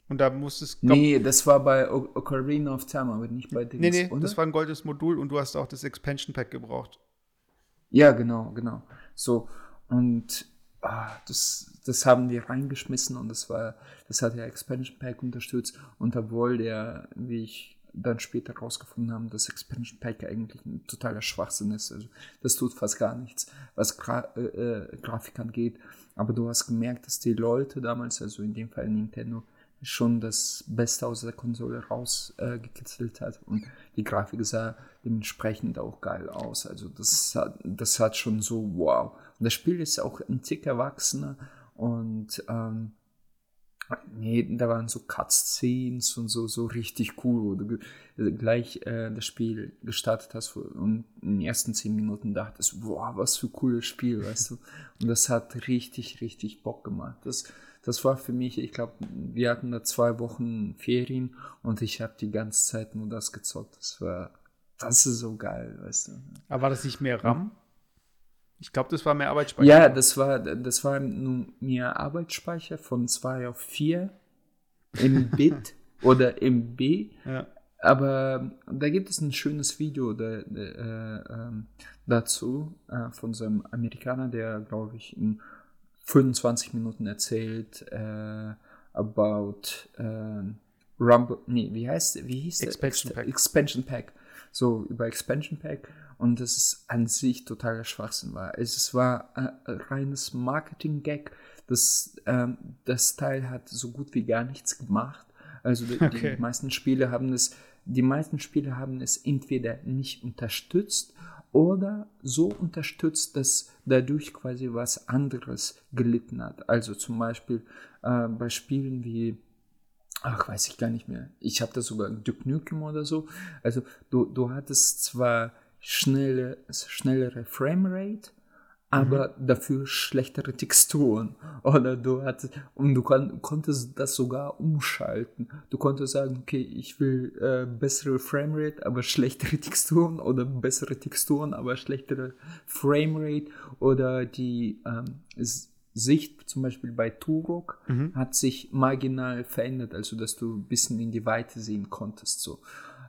Und da musstest du. Nee, das war bei o Ocarina of Time, aber nicht bei Dings, Nee, nee, oder? das war ein goldenes Modul und du hast auch das Expansion Pack gebraucht. Ja, genau, genau. So, und ah, das, das haben wir reingeschmissen und das war, das hat der Expansion Pack unterstützt. Und obwohl der, wie ich dann später rausgefunden habe, das Expansion Pack eigentlich ein totaler Schwachsinn ist. Also das tut fast gar nichts, was Gra äh, äh, Grafik angeht. Aber du hast gemerkt, dass die Leute damals, also in dem Fall Nintendo, schon das Beste aus der Konsole rausgekitzelt äh, hat und die Grafik sah dementsprechend auch geil aus. Also das hat, das hat schon so wow. Und das Spiel ist auch ein Tick erwachsener und ähm, nee, da waren so Cutscenes und so, so richtig cool, wo du gleich äh, das Spiel gestartet hast und in den ersten zehn Minuten dachtest, wow, was für ein cooles Spiel, weißt du. Und das hat richtig, richtig Bock gemacht. Das das war für mich, ich glaube, wir hatten da zwei Wochen Ferien und ich habe die ganze Zeit nur das gezockt. Das war, das ist so geil, weißt du. Aber war das nicht mehr RAM? Ich glaube, das war mehr Arbeitsspeicher. Ja, das war, das war nur mehr Arbeitsspeicher von 2 auf 4 im Bit oder im B. Ja. Aber da gibt es ein schönes Video da, äh, äh, dazu äh, von so einem Amerikaner, der, glaube ich, in 25 Minuten erzählt äh, about äh, Rumble, nee, wie heißt, wie hieß Expansion Pack. Expansion Pack. So, über Expansion Pack und das ist an sich totaler Schwachsinn war. Es war ein reines Marketing-Gag. Das, ähm, das Teil hat so gut wie gar nichts gemacht. Also die, okay. die meisten Spiele haben es, die meisten Spiele haben es entweder nicht unterstützt oder so unterstützt, dass dadurch quasi was anderes gelitten hat. Also zum Beispiel äh, bei Spielen wie, ach, weiß ich gar nicht mehr, ich habe da sogar Duke Nukem oder so. Also du, du hattest zwar schnelle, schnellere Framerate, aber mhm. dafür schlechtere Texturen. Oder du hattest, und du kon, konntest das sogar umschalten. Du konntest sagen, okay, ich will äh, bessere Framerate, aber schlechtere Texturen oder bessere Texturen, aber schlechtere Framerate oder die ähm, Sicht zum Beispiel bei Turok mhm. hat sich marginal verändert, also dass du ein bisschen in die Weite sehen konntest. So.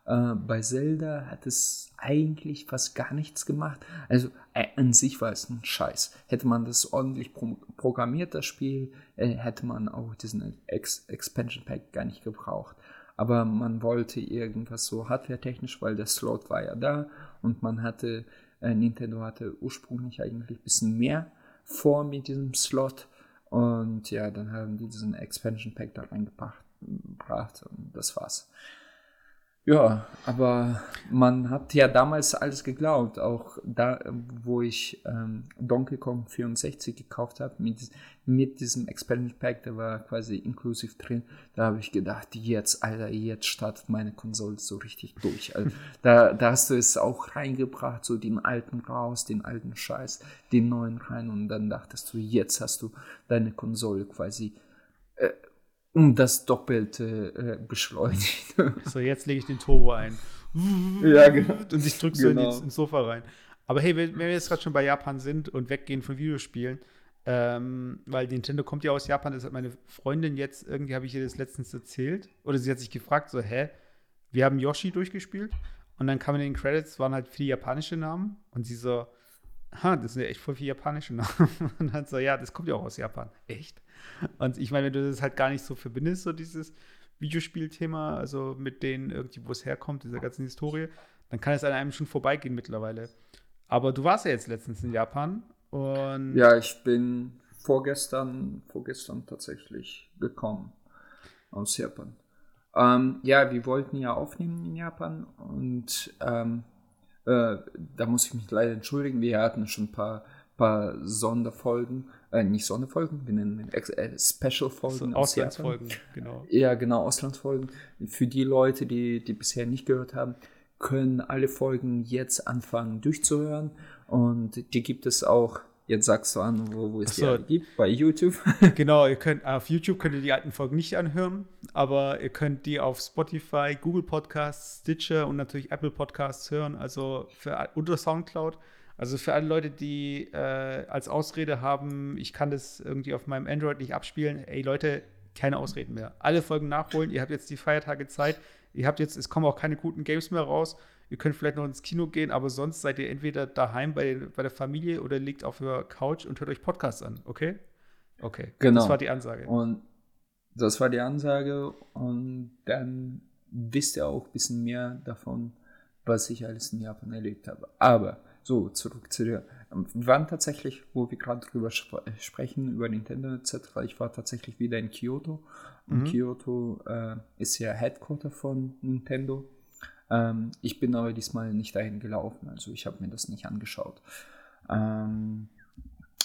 Äh, bei Zelda hat es eigentlich fast gar nichts gemacht. Also äh, an sich war es ein Scheiß. Hätte man das ordentlich pro programmiert, das Spiel, äh, hätte man auch diesen Ex Expansion Pack gar nicht gebraucht. Aber man wollte irgendwas so hardware-technisch, weil der Slot war ja da und man hatte, äh, Nintendo hatte ursprünglich eigentlich ein bisschen mehr vor mit diesem Slot. Und ja, dann haben die diesen Expansion Pack da reingebracht und das war's. Ja, aber man hat ja damals alles geglaubt, auch da, wo ich ähm, Donkey Kong 64 gekauft habe, mit, mit diesem Expansion Pack, der war quasi inklusiv drin, da habe ich gedacht, jetzt, Alter, jetzt startet meine Konsole so richtig durch. Also, da, da hast du es auch reingebracht, so den alten raus, den alten Scheiß, den neuen rein und dann dachtest du, jetzt hast du deine Konsole quasi äh, um das Doppelte äh, beschleunigt. So, jetzt lege ich den Turbo ein. ja, genau. Und ich drücke so genau. ins Sofa rein. Aber hey, wenn wir jetzt gerade schon bei Japan sind und weggehen von Videospielen, ähm, weil Nintendo kommt ja aus Japan, das hat meine Freundin jetzt, irgendwie habe ich ihr das letztens erzählt, oder sie hat sich gefragt, so, hä, wir haben Yoshi durchgespielt und dann kamen in den Credits, waren halt viele japanische Namen und sie so, ha, das sind ja echt voll viele japanische Namen. Und dann so, ja, das kommt ja auch aus Japan. Echt? Und ich meine, wenn du das halt gar nicht so verbindest, so dieses Videospielthema, also mit denen irgendwie, wo es herkommt, dieser ganzen Historie, dann kann es an einem schon vorbeigehen mittlerweile. Aber du warst ja jetzt letztens in Japan Und ja, ich bin vorgestern, vorgestern tatsächlich gekommen aus Japan. Ähm, ja, wir wollten ja aufnehmen in Japan und ähm, äh, da muss ich mich leider entschuldigen. Wir hatten schon ein paar, paar Sonderfolgen, äh, nicht Sonderfolgen, wir nennen äh, Special-Folgen. So, Auslandsfolgen, genau. Ja, genau, Auslandsfolgen. Für die Leute, die, die bisher nicht gehört haben, können alle Folgen jetzt anfangen durchzuhören. Und die gibt es auch Jetzt sagst du an, wo, wo es so. die gibt, bei YouTube. genau, ihr könnt auf YouTube könnt ihr die alten Folgen nicht anhören, aber ihr könnt die auf Spotify, Google Podcasts, Stitcher und natürlich Apple Podcasts hören, also für unter Soundcloud. Also für alle Leute, die äh, als Ausrede haben, ich kann das irgendwie auf meinem Android nicht abspielen, ey Leute, keine Ausreden mehr. Alle Folgen nachholen, ihr habt jetzt die Feiertage Zeit, ihr habt jetzt, es kommen auch keine guten Games mehr raus Ihr könnt vielleicht noch ins Kino gehen, aber sonst seid ihr entweder daheim bei, bei der Familie oder liegt auf der Couch und hört euch Podcasts an, okay? Okay. Genau. Das war die Ansage. Und das war die Ansage und dann wisst ihr auch ein bisschen mehr davon, was ich alles in Japan erlebt habe. Aber so, zurück zu dir. Wir waren tatsächlich, wo wir gerade drüber sp sprechen, über Nintendo etc., ich war tatsächlich wieder in Kyoto. Und mhm. Kyoto äh, ist ja Headquarter von Nintendo. Ähm, ich bin aber diesmal nicht dahin gelaufen, also ich habe mir das nicht angeschaut. Ähm,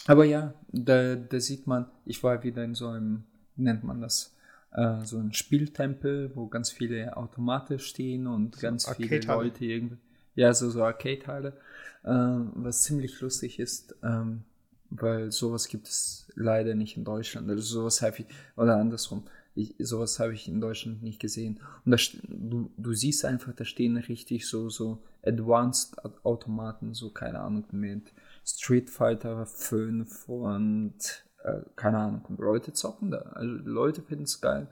aber ja, da, da, sieht man, ich war wieder in so einem, wie nennt man das, äh, so ein Spieltempel, wo ganz viele Automate stehen und so ganz viele Leute irgendwie, ja, so, so Arcade-Teile, äh, was ziemlich lustig ist, ähm, weil sowas gibt es leider nicht in Deutschland, also sowas habe ich, oder andersrum, ich, sowas habe ich in Deutschland nicht gesehen. Und da, du, du siehst einfach, da stehen richtig so, so Advanced Automaten, so keine Ahnung, mit Street Fighter 5 und äh, keine Ahnung, Leute zocken da. Also Leute finden es geil.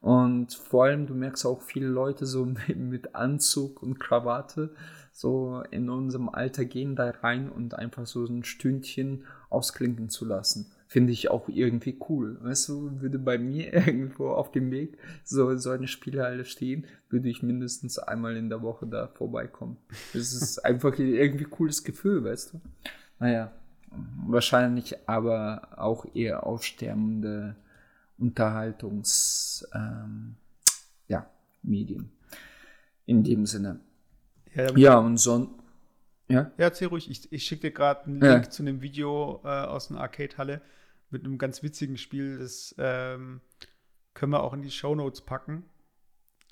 Und vor allem, du merkst auch viele Leute so mit Anzug und Krawatte so in unserem Alter gehen da rein und einfach so ein Stündchen ausklinken zu lassen finde ich auch irgendwie cool. Weißt du, würde bei mir irgendwo auf dem Weg so, so eine Spielhalle stehen, würde ich mindestens einmal in der Woche da vorbeikommen. Das ist einfach irgendwie cooles Gefühl, weißt du. Naja, wahrscheinlich aber auch eher aussterbende Unterhaltungs, ähm, ja, Medien. In dem Sinne. Ja, ja und so. Ja? ja, erzähl ruhig. Ich, ich schicke dir gerade einen Link zu einem Video äh, aus einer Arcade-Halle mit einem ganz witzigen Spiel. Das ähm, können wir auch in die Show Notes packen.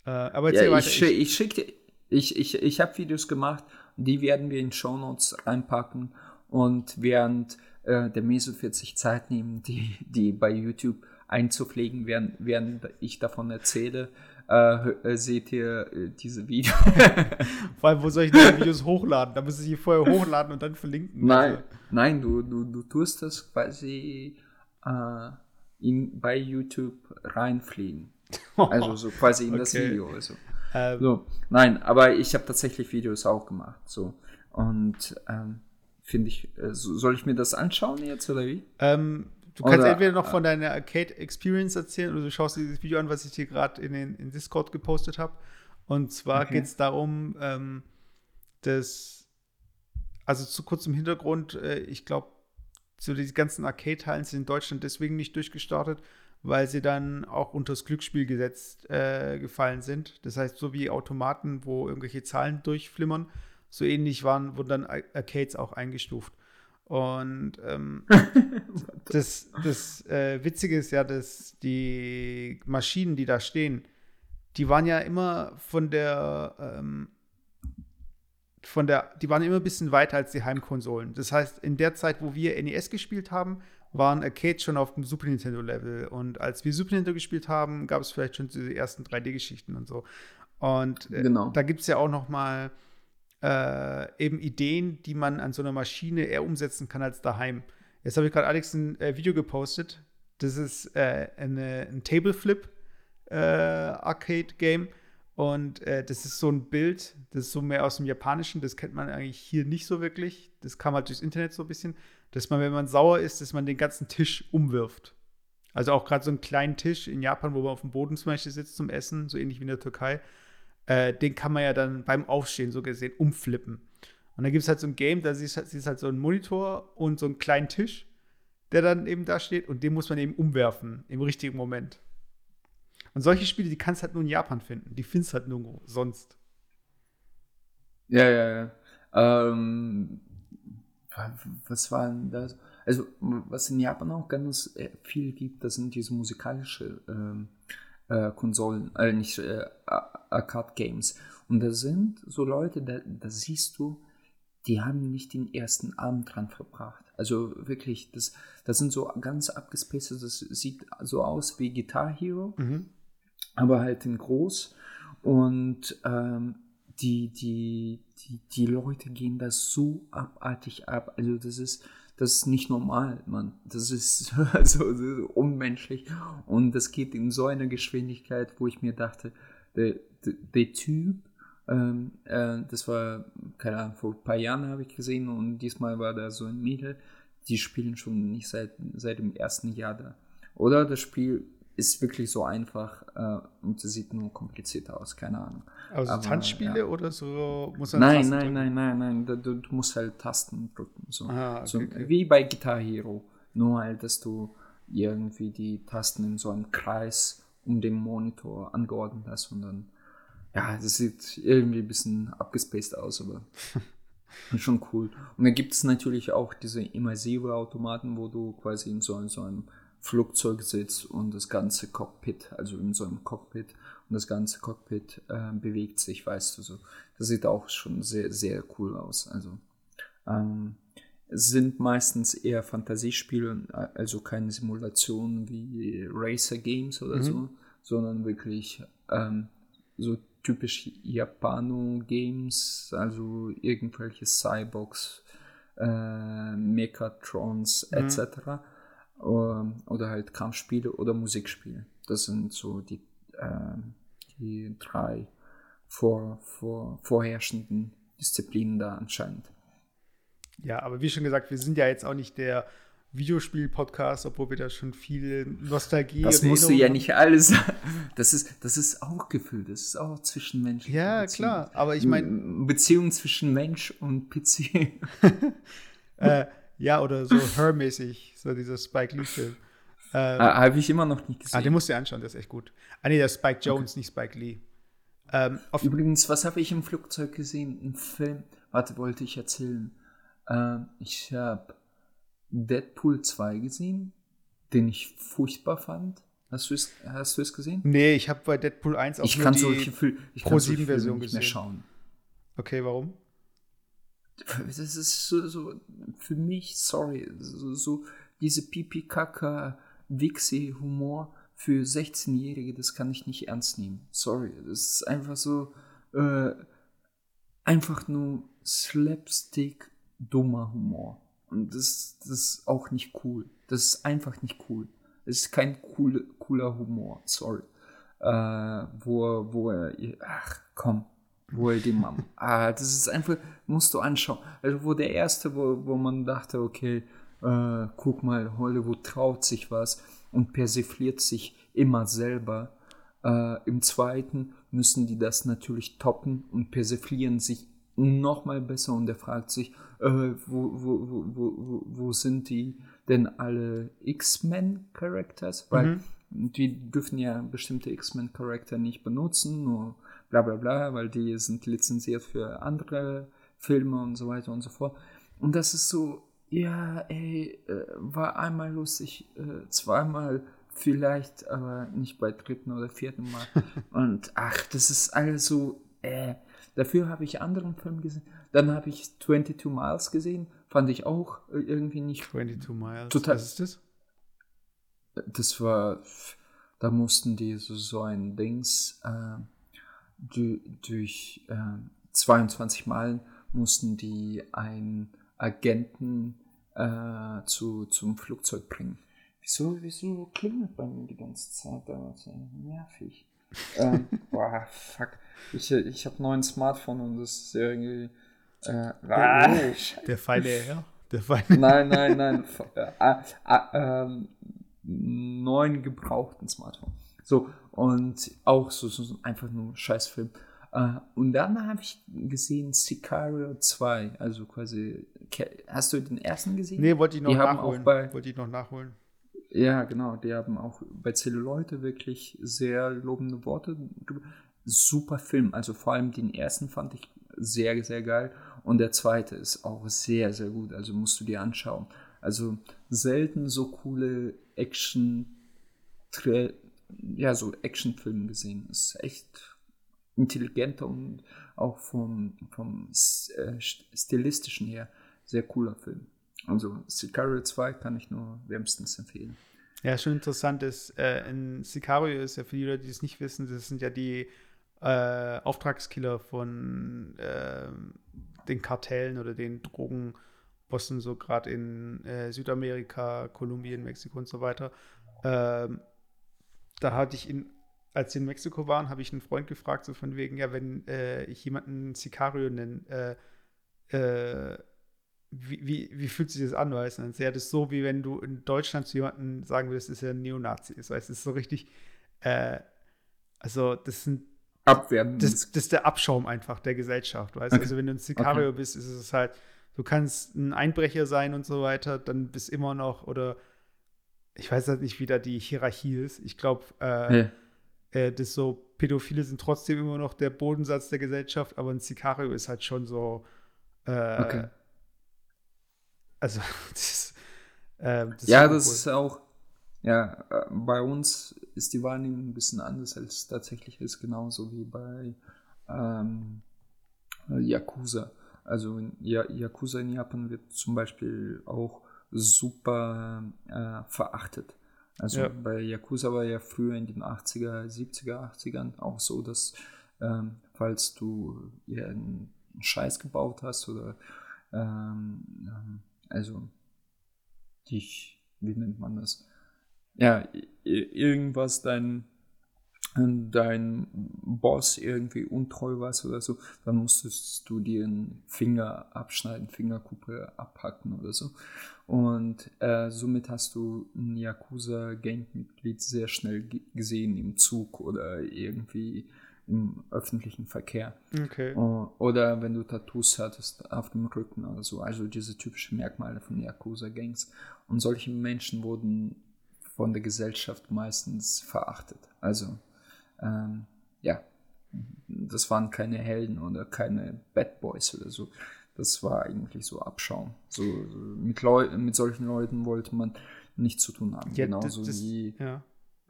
Äh, aber jetzt ja, weiter. Ich, ich schicke ich, ich, ich habe Videos gemacht, die werden wir in Show Notes reinpacken. Und während äh, der Meso 40 Zeit nehmen, die, die bei YouTube einzupflegen, während, während ich davon erzähle, äh, äh, seht ihr äh, diese Videos. Vor allem, wo soll ich diese Videos hochladen? Da muss ich sie vorher hochladen und dann verlinken. Nein, also. nein, du, du, du tust das quasi äh, in, bei YouTube reinfliegen. Also so quasi in okay. das Video. Also. Ähm. So, nein, aber ich habe tatsächlich Videos auch gemacht. So. Und ähm, finde ich, äh, soll ich mir das anschauen jetzt oder wie? Ähm, du kannst oder, entweder noch von deiner Arcade Experience erzählen oder du schaust dir dieses Video an, was ich dir gerade in den in Discord gepostet habe. Und zwar okay. geht es darum, ähm, dass, also zu kurzem Hintergrund, äh, ich glaube, so die ganzen Arcade-Teilen sind in Deutschland deswegen nicht durchgestartet, weil sie dann auch unter das Glücksspielgesetz äh, gefallen sind. Das heißt, so wie Automaten, wo irgendwelche Zahlen durchflimmern, so ähnlich waren, wurden dann Arcades auch eingestuft. Und ähm, das, das äh, Witzige ist ja, dass die Maschinen, die da stehen, die waren ja immer von der ähm, von der, die waren immer ein bisschen weiter als die Heimkonsolen. Das heißt, in der Zeit, wo wir NES gespielt haben, waren Arcades schon auf dem Super Nintendo-Level. Und als wir Super Nintendo gespielt haben, gab es vielleicht schon diese ersten 3D-Geschichten und so. Und äh, genau. da gibt es ja auch noch mal äh, eben Ideen, die man an so einer Maschine eher umsetzen kann als daheim. Jetzt habe ich gerade Alex ein äh, Video gepostet. Das ist äh, eine, ein Table Flip äh, Arcade Game und äh, das ist so ein Bild, das ist so mehr aus dem Japanischen, das kennt man eigentlich hier nicht so wirklich. Das kam halt durchs Internet so ein bisschen, dass man, wenn man sauer ist, dass man den ganzen Tisch umwirft. Also auch gerade so einen kleinen Tisch in Japan, wo man auf dem Boden zum Beispiel sitzt zum Essen, so ähnlich wie in der Türkei, äh, den kann man ja dann beim Aufstehen so gesehen umflippen. Und dann gibt es halt so ein Game, da siehst du halt so einen Monitor und so einen kleinen Tisch, der dann eben da steht und den muss man eben umwerfen im richtigen Moment. Und solche Spiele, die kannst du halt nur in Japan finden. Die findest du halt nur sonst. Ja, ja, ja. Ähm, was war denn das? Also, was in Japan auch ganz äh, viel gibt, das sind diese musikalische ähm, äh, Konsolen, äh, nicht äh, Arcade-Games. Und da sind so Leute, da, da siehst du, die haben nicht den ersten Abend dran verbracht. Also wirklich, das, das sind so ganz abgespaced, das sieht so aus wie Guitar Hero, mhm. Aber halt in groß. Und ähm, die, die, die, die Leute gehen da so abartig ab. Also das ist, das ist nicht normal, Mann. Das ist so, so unmenschlich. Und das geht in so einer Geschwindigkeit, wo ich mir dachte, der, der, der Typ, ähm, äh, das war, keine Ahnung, vor ein paar Jahren habe ich gesehen und diesmal war da so ein Mädel, die spielen schon nicht seit, seit dem ersten Jahr da. Oder das Spiel ist wirklich so einfach äh, und es sieht nur komplizierter aus, keine Ahnung. Also Aber, Tanzspiele ja. oder so muss man Nein, nein, nein, nein, nein, du, du, musst halt Tasten drücken. So. Aha, okay, so okay. Wie bei Guitar Hero. Nur halt, dass du irgendwie die Tasten in so einem Kreis um den Monitor angeordnet hast und dann, ja, das sieht irgendwie ein bisschen abgespaced aus, aber schon cool. Und dann gibt es natürlich auch diese immersive Automaten, wo du quasi in so, in so einem Flugzeug sitzt und das ganze Cockpit, also in so einem Cockpit und das ganze Cockpit äh, bewegt sich, weißt du so. Das sieht auch schon sehr, sehr cool aus. Also ähm, es sind meistens eher Fantasiespiele, also keine Simulationen wie Racer Games oder mhm. so, sondern wirklich ähm, so typisch Japano-Games, also irgendwelche Cyborgs, äh, Mechatrons mhm. etc. Ähm, oder halt Kampfspiele oder Musikspiele. Das sind so die, äh, die drei vor, vor, vorherrschenden Disziplinen da anscheinend. Ja, aber wie schon gesagt, wir sind ja jetzt auch nicht der Videospiel-Podcast, obwohl wir da schon viel Nostalgie Das musst du ja nicht alles. Das ist, das ist auch Gefühl, das ist auch zwischenmenschlich. Ja, Beziehung. klar, aber ich meine. Beziehung zwischen Mensch und PC. äh, ja, oder so Her-mäßig, so dieser Spike Lee-Film. Ähm, ah, Habe ich immer noch nicht gesehen. Ah, den musst du dir anschauen, der ist echt gut. Ah, nee, der ist Spike Jones, okay. nicht Spike Lee. Ähm, Übrigens, was habe ich im Flugzeug gesehen? Ein Film. Warte, wollte ich erzählen. Ähm, ich habe Deadpool 2 gesehen, den ich furchtbar fand. Hast du es, hast du es gesehen? Nee, ich habe bei Deadpool 1 auch ich nur kann die solche, ich Pro 7 Version gesehen. Mehr schauen. Okay, warum? Das ist so, so für mich, sorry, so, so diese Pipi-Kaka, Wixi-Humor für 16-Jährige, das kann ich nicht ernst nehmen. Sorry, das ist einfach so, äh, einfach nur Slapstick, dummer Humor. Und das, das ist auch nicht cool. Das ist einfach nicht cool. Es ist kein cool, cooler Humor, sorry. Äh, wo, wo er, ach komm, wohl die Mom. ah, das ist einfach, musst du anschauen. Also wo der erste, wo, wo man dachte, okay, äh, guck mal, Hollywood traut sich was und persifliert sich immer selber. Äh, Im zweiten müssen die das natürlich toppen und persiflieren sich noch mal besser und er fragt sich, äh, wo, wo, wo, wo, wo sind die denn alle X-Men-Characters? Weil mhm. die dürfen ja bestimmte X-Men-Charakter nicht benutzen, nur bla bla bla, weil die sind lizenziert für andere Filme und so weiter und so fort. Und das ist so, ja, ey, äh, war einmal lustig, äh, zweimal vielleicht, aber nicht bei dritten oder vierten Mal. und ach, das ist alles so, äh, dafür habe ich anderen Film gesehen. Dann habe ich 22 Miles gesehen, fand ich auch äh, irgendwie nicht. 22 Miles, total, was ist das? Das war, da mussten die so, so ein Dings, äh, durch äh, 22 Mal mussten die einen Agenten äh, zu, zum Flugzeug bringen. Wieso, wieso klingelt bei mir die ganze Zeit? Das nervig. ähm, boah, fuck. Ich, ich habe neuen Smartphone und das ist irgendwie. Äh, ah, der feine Herr. Der feine nein, nein, nein. äh, äh, äh, neuen gebrauchten Smartphone. So, und auch so, so einfach nur Scheißfilm. Uh, und dann habe ich gesehen Sicario 2, also quasi, hast du den ersten gesehen? Nee, wollte ich noch die nachholen. Bei, wollte ich noch nachholen. Ja, genau, die haben auch bei Zelluleute wirklich sehr lobende Worte. Super Film, also vor allem den ersten fand ich sehr, sehr geil und der zweite ist auch sehr, sehr gut, also musst du dir anschauen. Also selten so coole Action, ja, so Actionfilme gesehen. Ist echt intelligenter und auch vom, vom äh, stilistischen her sehr cooler Film. Also Sicario 2 kann ich nur wärmstens empfehlen. Ja, schon interessant ist, äh, in Sicario ist ja für die Leute, die es nicht wissen, das sind ja die äh, Auftragskiller von äh, den Kartellen oder den Drogenbossen, so gerade in äh, Südamerika, Kolumbien, Mexiko und so weiter. Da hatte ich ihn, als wir in Mexiko waren, habe ich einen Freund gefragt, so von wegen, ja, wenn äh, ich jemanden Sicario nenne, äh, äh, wie, wie, wie, fühlt sich das an, weißt du? Ja, das ist so, wie wenn du in Deutschland zu jemandem sagen würdest, dass er ein Neonazi ist, weißt du? Das ist so richtig, äh, also das sind Abwerten. Das, das, ist der Abschaum einfach der Gesellschaft, weißt du? Okay. Also wenn du ein Sicario okay. bist, ist es halt, du kannst ein Einbrecher sein und so weiter, dann bist immer noch, oder ich weiß halt nicht, wie da die Hierarchie ist. Ich glaube, äh, ja. äh, das so, Pädophile sind trotzdem immer noch der Bodensatz der Gesellschaft, aber ein Sicario ist halt schon so, äh, okay also, das, äh, das ja, das cool. ist auch, ja, äh, bei uns ist die Wahrnehmung ein bisschen anders als tatsächlich ist, genauso wie bei ähm, Yakuza. Also in Yakuza in Japan wird zum Beispiel auch super äh, verachtet. Also ja. bei Yakuza war ja früher in den 80er, 70er, 80ern auch so, dass ähm, falls du ja einen Scheiß gebaut hast oder ähm, ähm also dich, wie nennt man das? Ja, irgendwas dein, dein Boss irgendwie untreu war oder so, dann musstest du dir einen Finger abschneiden, Fingerkuppe abhacken oder so. Und äh, somit hast du ein Yakuza-Gangmitglied sehr schnell gesehen im Zug oder irgendwie im öffentlichen Verkehr. Okay. Oder wenn du Tattoos hattest auf dem Rücken oder so. Also diese typischen Merkmale von Yakuza-Gangs. Und solche Menschen wurden von der Gesellschaft meistens verachtet. Also, ähm, ja, das waren keine Helden oder keine Bad Boys oder so. Das war eigentlich so Abschaum. So, so mit, Leu mit solchen Leuten wollte man nichts zu tun haben. Ja, Genauso das, das, wie ja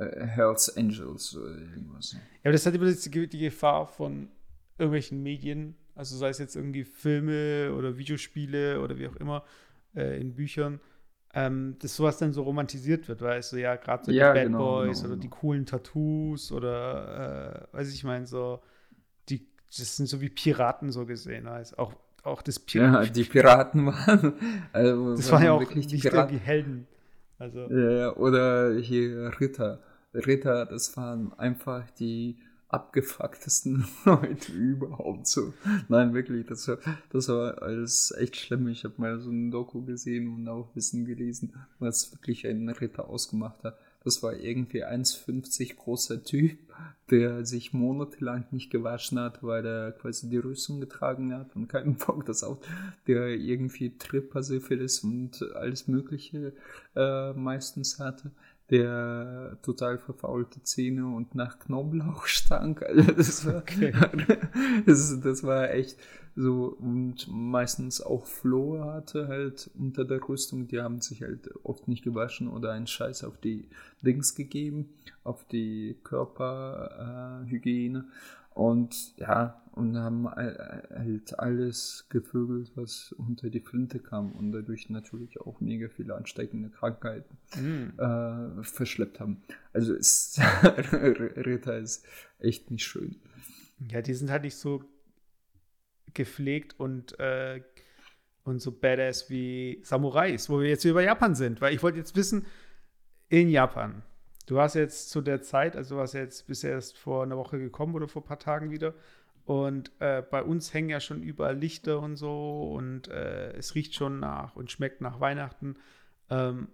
äh, Hells Angels oder irgendwas. Ja, aber das hat immer die, die Gefahr von irgendwelchen Medien, also sei es jetzt irgendwie Filme oder Videospiele oder wie auch immer, äh, in Büchern, ähm, dass sowas dann so romantisiert wird, weißt du, ja, gerade so ja, die Bad genau, Boys genau, oder genau. die coolen Tattoos oder, äh, weiß ich meine, so, die, das sind so wie Piraten so gesehen, also auch, auch das Piraten. Ja, die Piraten waren, also das waren ja auch wirklich die Piraten. die Helden. Also. Ja, oder hier Ritter. Ritter, das waren einfach die abgefucktesten Leute überhaupt so. Nein, wirklich, das war, das war alles echt schlimm. Ich habe mal so ein Doku gesehen und auch Wissen gelesen, was wirklich einen Ritter ausgemacht hat. Das war irgendwie 1,50 großer Typ, der sich monatelang nicht gewaschen hat, weil er quasi die Rüstung getragen hat und keinen Bock das auch, der irgendwie Tripper-Syphilis und alles Mögliche äh, meistens hatte der total verfaulte Zähne und nach Knoblauch stank. Also das war, okay. das, das war echt so und meistens auch Floh hatte halt unter der Rüstung, die haben sich halt oft nicht gewaschen oder einen Scheiß auf die Dings gegeben, auf die Körperhygiene. Äh, und ja, und haben halt alles gevögelt, was unter die Flinte kam und dadurch natürlich auch mega viele ansteckende Krankheiten mm. äh, verschleppt haben. Also ist Ritter ist echt nicht schön. Ja, die sind halt nicht so gepflegt und, äh, und so badass wie Samurais, wo wir jetzt über Japan sind, weil ich wollte jetzt wissen, in Japan, Du warst jetzt zu der Zeit, also du warst jetzt bis erst vor einer Woche gekommen oder vor ein paar Tagen wieder. Und äh, bei uns hängen ja schon überall Lichter und so und äh, es riecht schon nach und schmeckt nach Weihnachten ähm,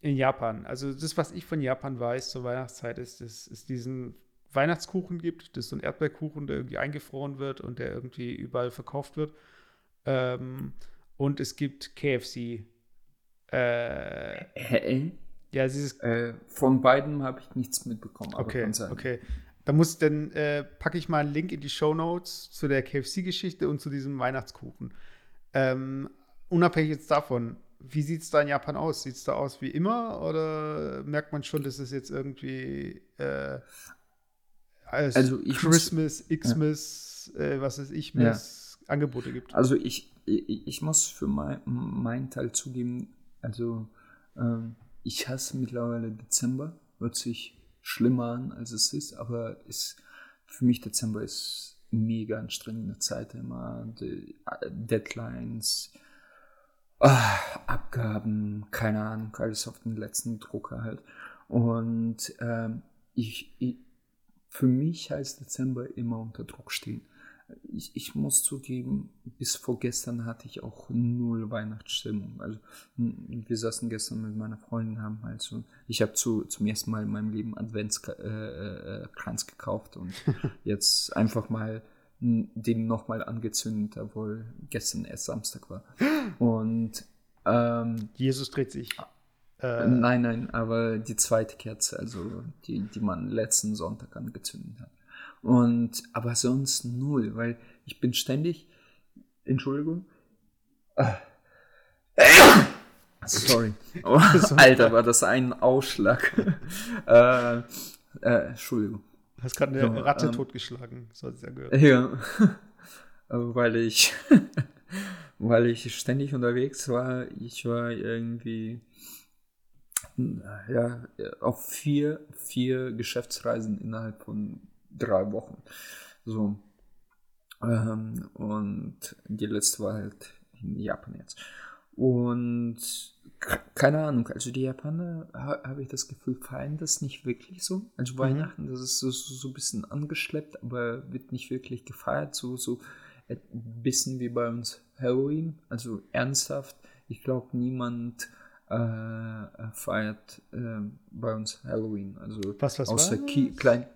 in Japan. Also das, was ich von Japan weiß zur Weihnachtszeit, ist, ist, ist diesen Weihnachtskuchen gibt. Das ist so ein Erdbeerkuchen, der irgendwie eingefroren wird und der irgendwie überall verkauft wird. Ähm, und es gibt KFC. Äh, Ja, dieses. Äh, von beiden habe ich nichts mitbekommen. Okay, okay. Da muss dann äh, packe ich mal einen Link in die Show Notes zu der KFC-Geschichte und zu diesem Weihnachtskuchen. Ähm, unabhängig jetzt davon, wie sieht es da in Japan aus? Sieht es da aus wie immer oder merkt man schon, dass es jetzt irgendwie äh, als Also ich muss- Christmas, Xmas, äh, was weiß ich, Ja. Angebote gibt? Also ich, ich, ich muss für mein, meinen Teil zugeben, also ähm, ich hasse mittlerweile Dezember, hört sich schlimmer an, als es ist, aber ist, für mich Dezember ist mega anstrengende Zeit immer. Äh, Deadlines, ah, Abgaben, keine Ahnung, alles auf den letzten Drucker halt. Und ähm, ich, ich, für mich heißt Dezember immer unter Druck stehen. Ich, ich muss zugeben, bis vorgestern hatte ich auch null Weihnachtsstimmung. Also wir saßen gestern mit meiner Freundin, haben halt so, ich habe zu, zum ersten Mal in meinem Leben Adventskranz äh, äh, Kranz gekauft und jetzt einfach mal den nochmal angezündet, obwohl gestern erst Samstag war. Und ähm, Jesus dreht sich. Äh, Nein, nein, aber die zweite Kerze, also die, die man letzten Sonntag angezündet hat. Und aber sonst null, weil ich bin ständig. Entschuldigung. Sorry. Oh, Alter, war das ein Ausschlag. äh, äh, Entschuldigung. hast gerade eine so, Ratte ähm, totgeschlagen, so hat es ja gehört. Ja, weil ich, weil ich ständig unterwegs war. Ich war irgendwie ja, auf vier, vier Geschäftsreisen innerhalb von drei Wochen. So. Ähm, und die letzte war halt in Japan jetzt. Und ke- keine Ahnung, also die Japaner, ha, habe ich das Gefühl, feiern das nicht wirklich so. Also Weihnachten, das ist so, so, so ein bisschen angeschleppt, aber wird nicht wirklich gefeiert. So, so ein bisschen wie bei uns Halloween. Also ernsthaft, ich glaube, niemand äh, feiert äh, bei uns Halloween. Also Was, was außer war Ki klein.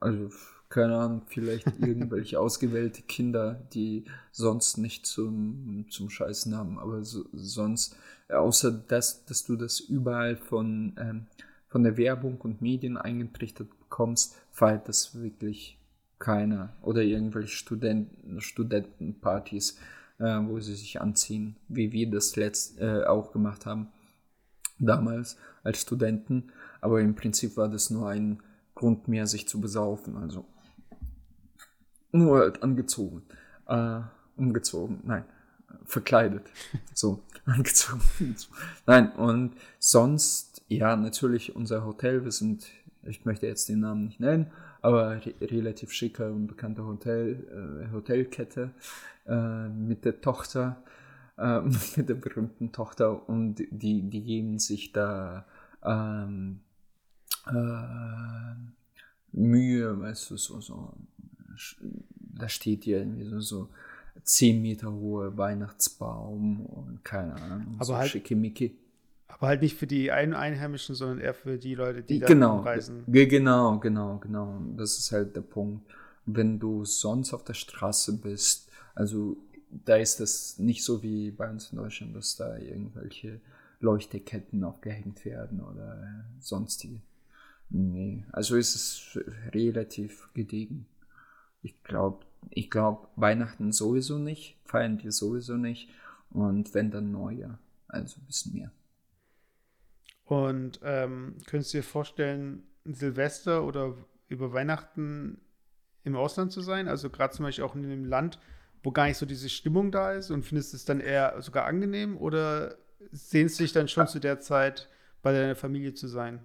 Also, keine Ahnung, vielleicht irgendwelche ausgewählte Kinder, die sonst nicht zum, zum Scheißen haben. Aber so, sonst, äh, außer das, dass du das überall von, ähm, von der Werbung und Medien eingetrichtert bekommst, feiert das wirklich keiner. Oder irgendwelche Studenten, Studentenpartys, äh, wo sie sich anziehen, wie wir das letzt, äh, auch gemacht haben damals als Studenten. Aber im Prinzip war das nur ein Grund mehr, sich zu besaufen. Also nur halt angezogen. Äh, umgezogen. Nein. Verkleidet. So, angezogen. Nein, und sonst, ja, natürlich unser Hotel. Wir sind, ich möchte jetzt den Namen nicht nennen, aber re relativ schicker und bekannte Hotel, äh, Hotelkette äh, mit der Tochter, äh, mit der berühmten Tochter und die, die geben sich da ähm, äh, Mühe, weißt du, so, so, da steht hier irgendwie so, so 10 Meter hohe Weihnachtsbaum und keine Ahnung, Aber so halt- schickimicki. Aber halt nicht für die Ein Einheimischen, sondern eher für die Leute, die da Genau, reisen. ge- genau, genau, genau. Das ist halt der Punkt. Wenn du sonst auf der Straße bist, also da ist das nicht so wie bei uns in Deutschland, dass da irgendwelche Leuchteketten aufgehängt werden oder sonstige. Nee, also ist es relativ gediegen. Ich glaube, ich glaube, Weihnachten sowieso nicht, feiern wir sowieso nicht und wenn dann Neujahr, also ein bisschen mehr. Und ähm, könntest du dir vorstellen, Silvester oder über Weihnachten im Ausland zu sein? Also gerade zum Beispiel auch in einem Land, wo gar nicht so diese Stimmung da ist und findest es dann eher sogar angenehm oder sehnst du dich dann schon zu der Zeit, bei deiner Familie zu sein?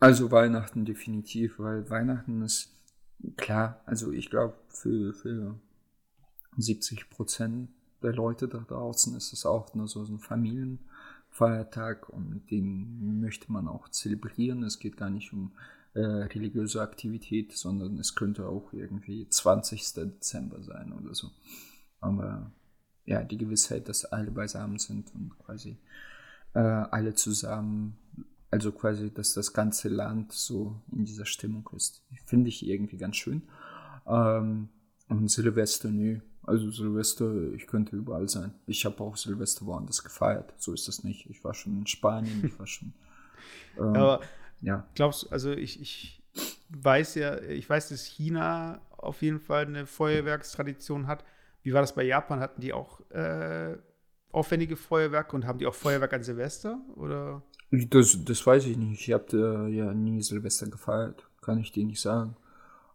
Also Weihnachten definitiv, weil Weihnachten ist klar, also ich glaube für, für 70 Prozent der Leute da draußen ist es auch nur so ein Familienfeiertag und den möchte man auch zelebrieren. Es geht gar nicht um äh, religiöse Aktivität, sondern es könnte auch irgendwie 20. Dezember sein oder so. Aber ja, die Gewissheit, dass alle beisammen sind und quasi äh, alle zusammen also quasi, dass das ganze Land so in dieser Stimmung ist. Finde ich irgendwie ganz schön. Ähm, und Silvester, nö. Also Silvester, ich könnte überall sein. Ich habe auch Silvester woanders gefeiert. So ist das nicht. Ich war schon in Spanien, ich war schon. Ähm, Aber ja. glaubst du, also ich, ich weiß ja, ich weiß, dass China auf jeden Fall eine Feuerwerkstradition hat. Wie war das bei Japan? Hatten die auch äh, aufwendige Feuerwerke und haben die auch Feuerwerk an Silvester? Oder? Das, das weiß ich nicht. Ich habe äh, ja nie Silvester gefeiert. Kann ich dir nicht sagen.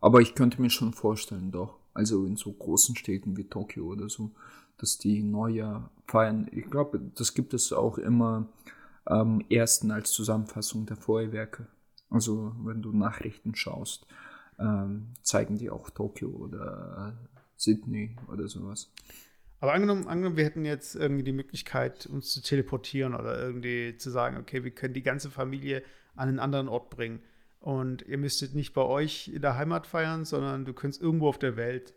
Aber ich könnte mir schon vorstellen, doch. Also in so großen Städten wie Tokio oder so, dass die Neujahr feiern. Ich glaube, das gibt es auch immer am ähm, ersten als Zusammenfassung der Feuerwerke. Also wenn du Nachrichten schaust, ähm, zeigen die auch Tokio oder Sydney oder sowas. Aber angenommen, angenommen, wir hätten jetzt irgendwie die Möglichkeit, uns zu teleportieren oder irgendwie zu sagen, okay, wir können die ganze Familie an einen anderen Ort bringen. Und ihr müsstet nicht bei euch in der Heimat feiern, sondern du könntest irgendwo auf der Welt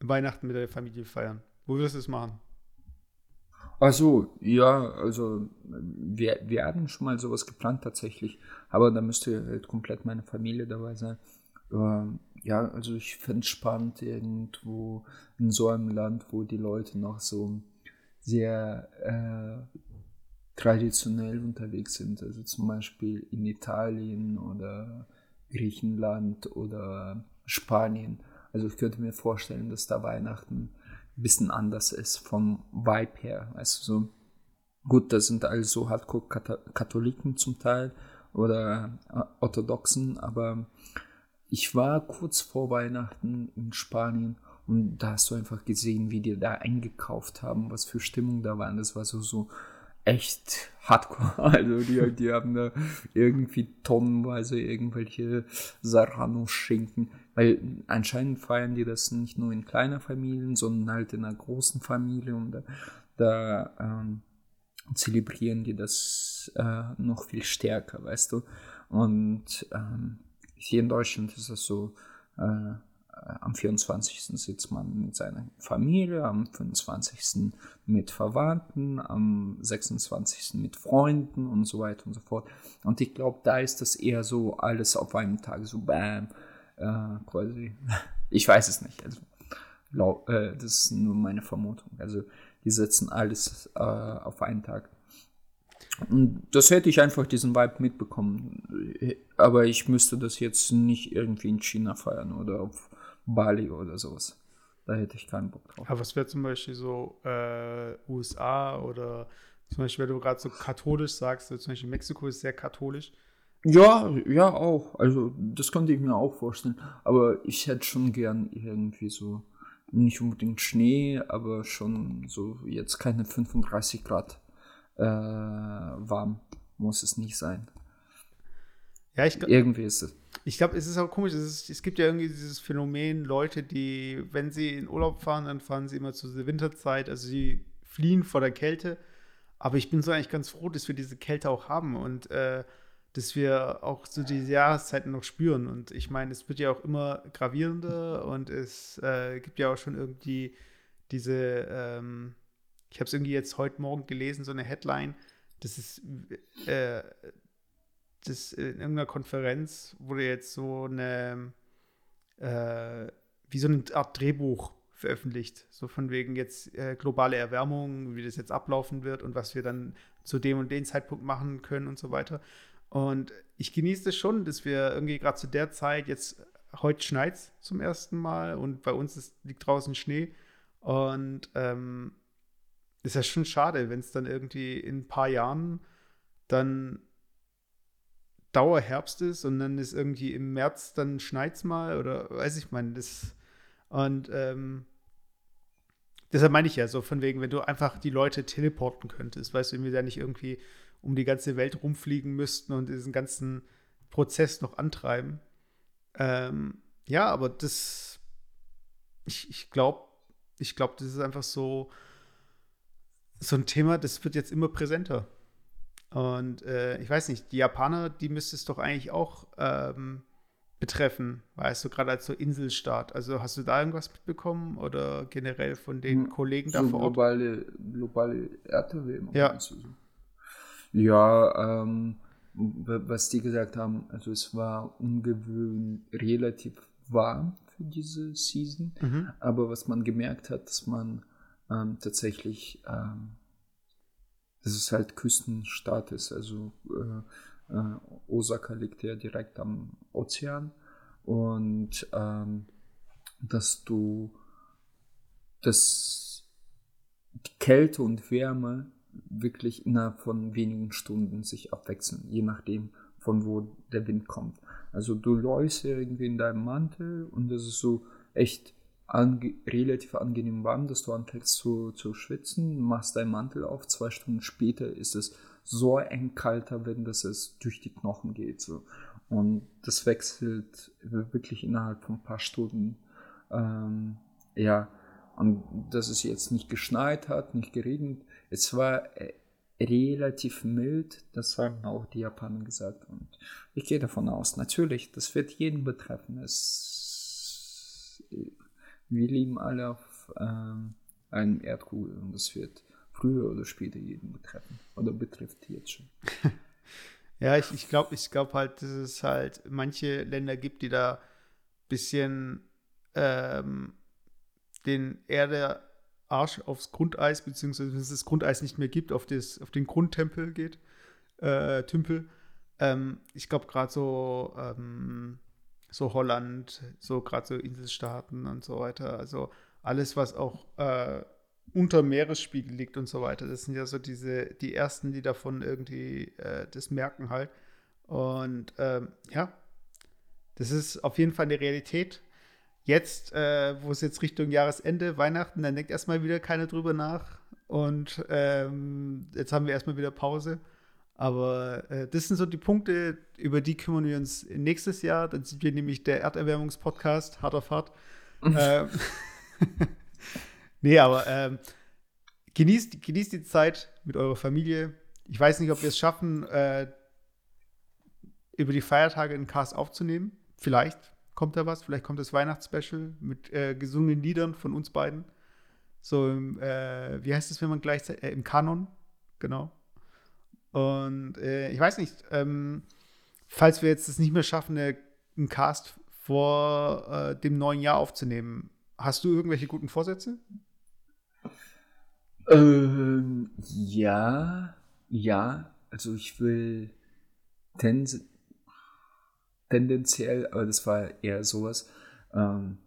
Weihnachten mit der Familie feiern. Wo würdest du es machen? Also ja, also wir, wir hatten schon mal sowas geplant tatsächlich, aber da müsste halt komplett meine Familie dabei sein. Ähm, ja, also ich fände es spannend, irgendwo in so einem Land, wo die Leute noch so sehr äh, traditionell unterwegs sind. Also zum Beispiel in Italien oder Griechenland oder Spanien. Also ich könnte mir vorstellen, dass da Weihnachten ein bisschen anders ist vom Vibe her. Also so gut, das sind also Hardcore-Katholiken zum Teil oder äh, Orthodoxen, aber ich war kurz vor Weihnachten in Spanien und da hast du einfach gesehen, wie die da eingekauft haben, was für Stimmung da war. Und das war so, so echt hardcore. Also die, die haben da irgendwie tonnenweise irgendwelche Serrano-Schinken. Weil anscheinend feiern die das nicht nur in kleiner Familien, sondern halt in einer großen Familie und da, da ähm, zelebrieren die das äh, noch viel stärker, weißt du. Und ähm, hier in Deutschland ist es so, äh, am 24. sitzt man mit seiner Familie, am 25. mit Verwandten, am 26. mit Freunden und so weiter und so fort. Und ich glaube, da ist das eher so alles auf einem Tag, so bam, äh, quasi. Ich weiß es nicht. Also, äh, das ist nur meine Vermutung. Also, die setzen alles äh, auf einen Tag. Und das hätte ich einfach diesen Vibe mitbekommen. Aber ich müsste das jetzt nicht irgendwie in China feiern oder auf Bali oder sowas. Da hätte ich keinen Bock drauf. Aber was wäre zum Beispiel so äh, USA oder zum Beispiel, wenn du gerade so katholisch sagst, zum Beispiel Mexiko ist sehr katholisch. Ja, ja, auch. Also das könnte ich mir auch vorstellen. Aber ich hätte schon gern irgendwie so, nicht unbedingt Schnee, aber schon so jetzt keine 35 Grad äh, warm muss es nicht sein. Ja, ich Irgendwie ist es. Ich glaube, es ist auch komisch. Es, ist, es, gibt ja irgendwie dieses Phänomen, Leute, die, wenn sie in Urlaub fahren, dann fahren sie immer zu der Winterzeit. Also sie fliehen vor der Kälte. Aber ich bin so eigentlich ganz froh, dass wir diese Kälte auch haben und äh, dass wir auch so diese Jahreszeiten noch spüren. Und ich meine, es wird ja auch immer gravierender und es äh, gibt ja auch schon irgendwie diese ähm, ich habe es irgendwie jetzt heute Morgen gelesen, so eine Headline, das ist, äh, das in irgendeiner Konferenz wurde jetzt so eine, äh, wie so eine Art Drehbuch veröffentlicht, so von wegen jetzt äh, globale Erwärmung, wie das jetzt ablaufen wird und was wir dann zu dem und dem Zeitpunkt machen können und so weiter. Und ich genieße es schon, dass wir irgendwie gerade zu der Zeit jetzt heute schneit zum ersten Mal und bei uns ist, liegt draußen Schnee. Und ähm, ist ja schon schade, wenn es dann irgendwie in ein paar Jahren dann Dauerherbst ist und dann ist irgendwie im März dann schneit's mal oder weiß ich meine, das und ähm, deshalb meine ich ja so von wegen, wenn du einfach die Leute teleporten könntest, weißt du, wenn wir da nicht irgendwie um die ganze Welt rumfliegen müssten und diesen ganzen Prozess noch antreiben. Ähm, ja, aber das, ich, glaube, ich glaube, das ist einfach so, so ein Thema, das wird jetzt immer präsenter. Und äh, ich weiß nicht, die Japaner, die müsste es doch eigentlich auch ähm, betreffen, weißt du, gerade als so Inselstaat. Also hast du da irgendwas mitbekommen oder generell von den hm, Kollegen so da vor Ort? Globale, globale Erderwärmung. Ja. Ja, ähm, was die gesagt haben, also es war ungewöhnlich relativ warm für diese Season, mhm. aber was man gemerkt hat, dass man ähm, tatsächlich, ähm, dass es halt Küstenstadt ist, also äh, äh, Osaka liegt ja direkt am Ozean und ähm, dass du dass die Kälte und Wärme wirklich innerhalb von wenigen Stunden sich abwechseln, je nachdem, von wo der Wind kommt. Also du läufst irgendwie in deinem Mantel und das ist so echt ange relativ angenehm warm, dass du anfängst zu, zu schwitzen, machst deinen Mantel auf, zwei Stunden später ist es so eng kalter Wind, dass es durch die Knochen geht. So. Und das wechselt wirklich innerhalb von ein paar Stunden. Ähm, ja, und dass es jetzt nicht geschneit hat, nicht geregnet. Es war äh, relativ mild, das haben auch die Japaner gesagt. Und ich gehe davon aus, natürlich, das wird jeden betreffen. Es, wir leben alle auf ähm, einem Erdkugel und das wird früher oder später jeden betreffen. Oder betrifft jetzt schon. ja, ich, ich glaube ich glaub halt, dass es halt manche Länder gibt, die da ein bisschen ähm, den Erde Arsch aufs Grundeis, beziehungsweise wenn es das Grundeis nicht mehr gibt, auf, das, auf den Grundtempel geht, äh, Tümpel. Ähm, ich glaube, gerade so, ähm, so Holland, so gerade so Inselstaaten und so weiter, also alles, was auch äh, unter Meeresspiegel liegt und so weiter, das sind ja so diese, die ersten, die davon irgendwie äh, das merken halt. Und ähm, ja, das ist auf jeden Fall eine Realität. Jetzt, äh, wo es jetzt Richtung Jahresende, Weihnachten, dann denkt erstmal wieder keiner drüber nach. Und ähm, jetzt haben wir erstmal wieder Pause. Aber äh, das sind so die Punkte, über die kümmern wir uns nächstes Jahr. Dann sind wir nämlich der Erderwärmungspodcast, harter Fahrt. ähm, nee, aber ähm, genießt, genießt die Zeit mit eurer Familie. Ich weiß nicht, ob wir es schaffen, äh, über die Feiertage einen Cast aufzunehmen. Vielleicht, kommt da was. Vielleicht kommt das Weihnachtsspecial mit äh, gesungenen Liedern von uns beiden. So im, äh, wie heißt es, wenn man gleichzeitig, äh, im Kanon, genau. Und äh, ich weiß nicht, ähm, falls wir jetzt es nicht mehr schaffen, eine, einen Cast vor äh, dem neuen Jahr aufzunehmen, hast du irgendwelche guten Vorsätze? Ähm, ja, ja. Also ich will Tens tendenziell, aber das war eher sowas. Ähm,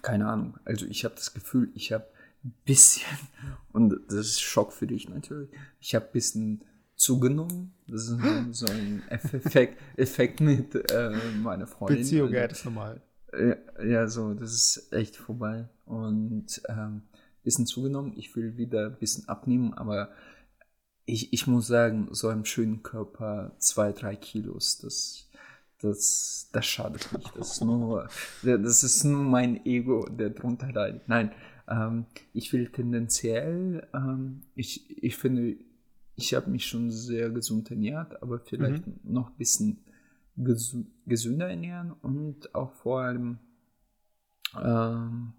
keine Ahnung. Also ich habe das Gefühl, ich habe ein bisschen, und das ist Schock für dich natürlich, ich habe ein bisschen zugenommen. Das ist so ein Effekt, Effekt mit äh, meiner Freundin. Beziehung, ja, das ist normal. Ja, ja, so, das ist echt vorbei. Und ähm, bisschen zugenommen. Ich will wieder ein bisschen abnehmen, aber ich, ich muss sagen, so einem schönen Körper zwei, drei Kilos, das das, das schadet nicht. Das ist nur, das ist nur mein Ego, der drunter leidet. Nein, ähm, ich will tendenziell, ähm, ich, ich finde, ich habe mich schon sehr gesund ernährt, aber vielleicht mhm. noch ein bisschen ges gesünder ernähren und auch vor allem ähm,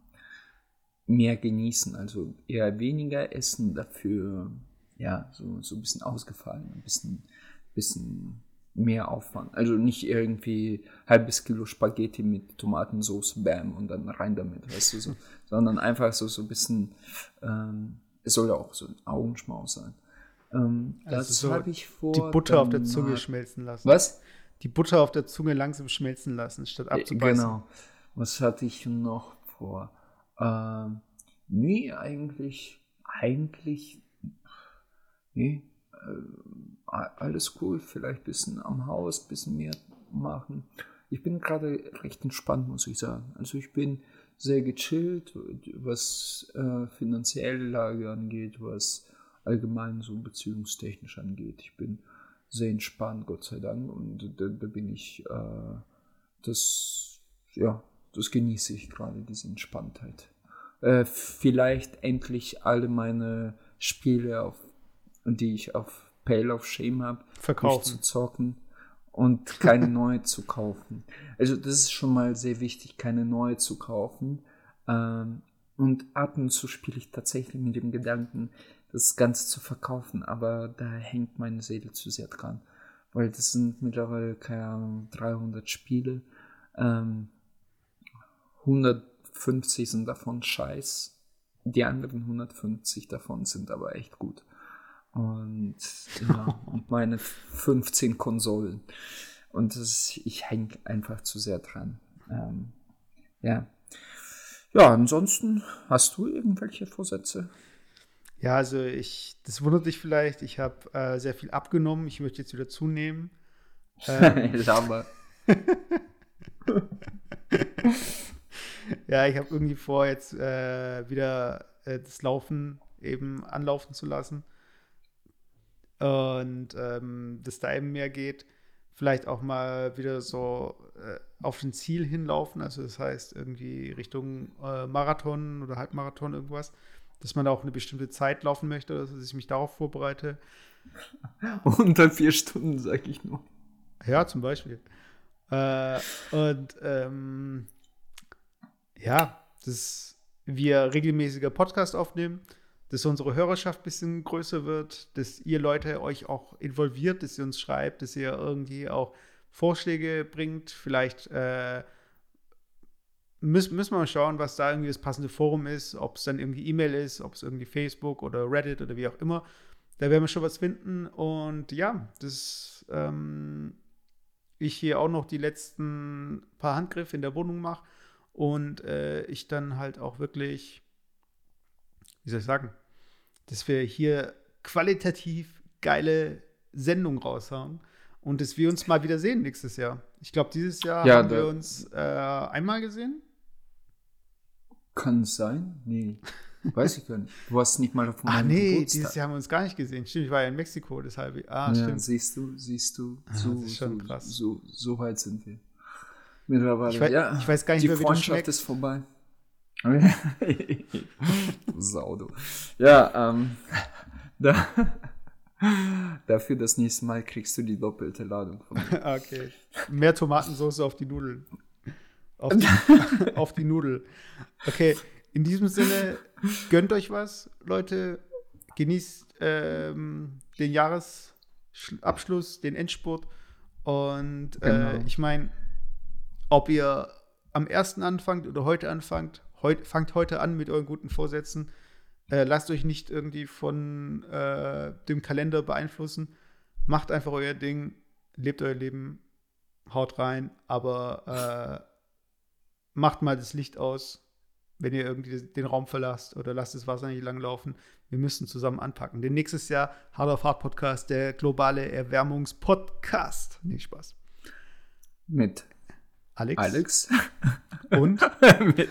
mehr genießen. Also eher weniger essen, dafür ja, so, so ein bisschen ausgefallen, ein bisschen, bisschen mehr Aufwand. Also nicht irgendwie halbes Kilo Spaghetti mit Tomatensauce, bam, und dann rein damit, weißt du so. Sondern einfach so, so ein bisschen, ähm, es soll ja auch so ein Augenschmaus sein. Ähm, also das so habe ich vor. Die Butter auf der Zunge schmelzen lassen. Was? Die Butter auf der Zunge langsam schmelzen lassen, statt äh, abzubeißen. Genau. Was hatte ich noch vor? Ähm, nee, eigentlich, eigentlich, nee, äh, alles cool, vielleicht ein bisschen am Haus, ein bisschen mehr machen. Ich bin gerade recht entspannt, muss ich sagen. Also ich bin sehr gechillt, was äh, finanzielle Lage angeht, was allgemein so beziehungstechnisch angeht. Ich bin sehr entspannt, Gott sei Dank, und da, da bin ich, äh, das, ja, das genieße ich gerade, diese Entspanntheit. Äh, vielleicht endlich alle meine Spiele auf die ich auf Pale of Shame habe, verkaufen zu zocken und keine neue zu kaufen. Also das ist schon mal sehr wichtig, keine neue zu kaufen. Ähm, und ab und zu spiele ich tatsächlich mit dem Gedanken, das Ganze zu verkaufen, aber da hängt meine Seele zu sehr dran. weil das sind mittlerweile keine Ahnung 300 Spiele. Ähm, 150 sind davon scheiß. Die anderen 150 davon sind aber echt gut. Und, ja, und meine 15 Konsolen. Und das, ich hänge einfach zu sehr dran. Ähm, ja. Ja, ansonsten hast du irgendwelche Vorsätze? Ja, also ich, das wundert dich vielleicht, ich habe äh, sehr viel abgenommen, ich möchte jetzt wieder zunehmen. Ähm, ja, ich habe irgendwie vor, jetzt äh, wieder äh, das Laufen eben anlaufen zu lassen. Und ähm, dass da eben mehr geht. Vielleicht auch mal wieder so äh, auf ein Ziel hinlaufen. Also das heißt irgendwie Richtung äh, Marathon oder Halbmarathon irgendwas. Dass man da auch eine bestimmte Zeit laufen möchte, dass ich mich darauf vorbereite. Unter vier Stunden, sag ich nur. Ja, zum Beispiel. Äh, und ähm, ja, dass wir regelmäßiger Podcast aufnehmen, dass unsere Hörerschaft ein bisschen größer wird, dass ihr Leute euch auch involviert, dass ihr uns schreibt, dass ihr irgendwie auch Vorschläge bringt. Vielleicht äh, müssen, müssen wir mal schauen, was da irgendwie das passende Forum ist, ob es dann irgendwie E-Mail ist, ob es irgendwie Facebook oder Reddit oder wie auch immer. Da werden wir schon was finden. Und ja, das ähm, ich hier auch noch die letzten paar Handgriffe in der Wohnung mache und äh, ich dann halt auch wirklich, wie soll ich sagen, dass wir hier qualitativ geile Sendungen raushauen und dass wir uns mal wieder sehen nächstes Jahr. Ich glaube, dieses Jahr ja, haben wir uns äh, einmal gesehen. Kann es sein? Nee. Weiß ich gar nicht. Du hast nicht mal auf meinem Ach nee, Geburtstag. dieses Jahr haben wir uns gar nicht gesehen. Stimmt, ich war ja in Mexiko, deshalb. Ah, ja, stimmt. Siehst du, siehst du, ah, so, das ist schon so, krass. So, so weit sind wir. Mittlerweile. Ich weiß, ja, ich weiß gar nicht, die Freundschaft ist vorbei. Sau, du. Ja, ähm, da, dafür das nächste Mal kriegst du die doppelte Ladung von mir. okay. Mehr Tomatensauce auf die Nudeln. Auf die, auf die Nudel. Okay, in diesem Sinne, gönnt euch was, Leute. Genießt ähm, den Jahresabschluss, den Endspurt. Und äh, genau. ich meine, ob ihr am ersten anfangt oder heute anfangt, heut, fangt heute an mit euren guten Vorsätzen. Äh, lasst euch nicht irgendwie von äh, dem Kalender beeinflussen. Macht einfach euer Ding, lebt euer Leben, haut rein, aber äh, macht mal das Licht aus, wenn ihr irgendwie den Raum verlasst oder lasst das Wasser nicht lang laufen. Wir müssen zusammen anpacken. Denn nächstes Jahr Hard of Hard Podcast, der globale Erwärmungspodcast. Nee, Spaß. Mit Alex. Alex. Und? mit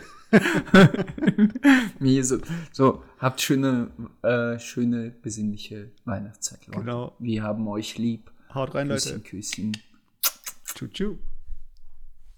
mir so, so, habt schöne, äh, schöne, besinnliche Weihnachtszeit, Leute. Genau. Wir haben euch lieb. Haut rein, Küsschen, Leute. Küsschen. Tschu, tschu.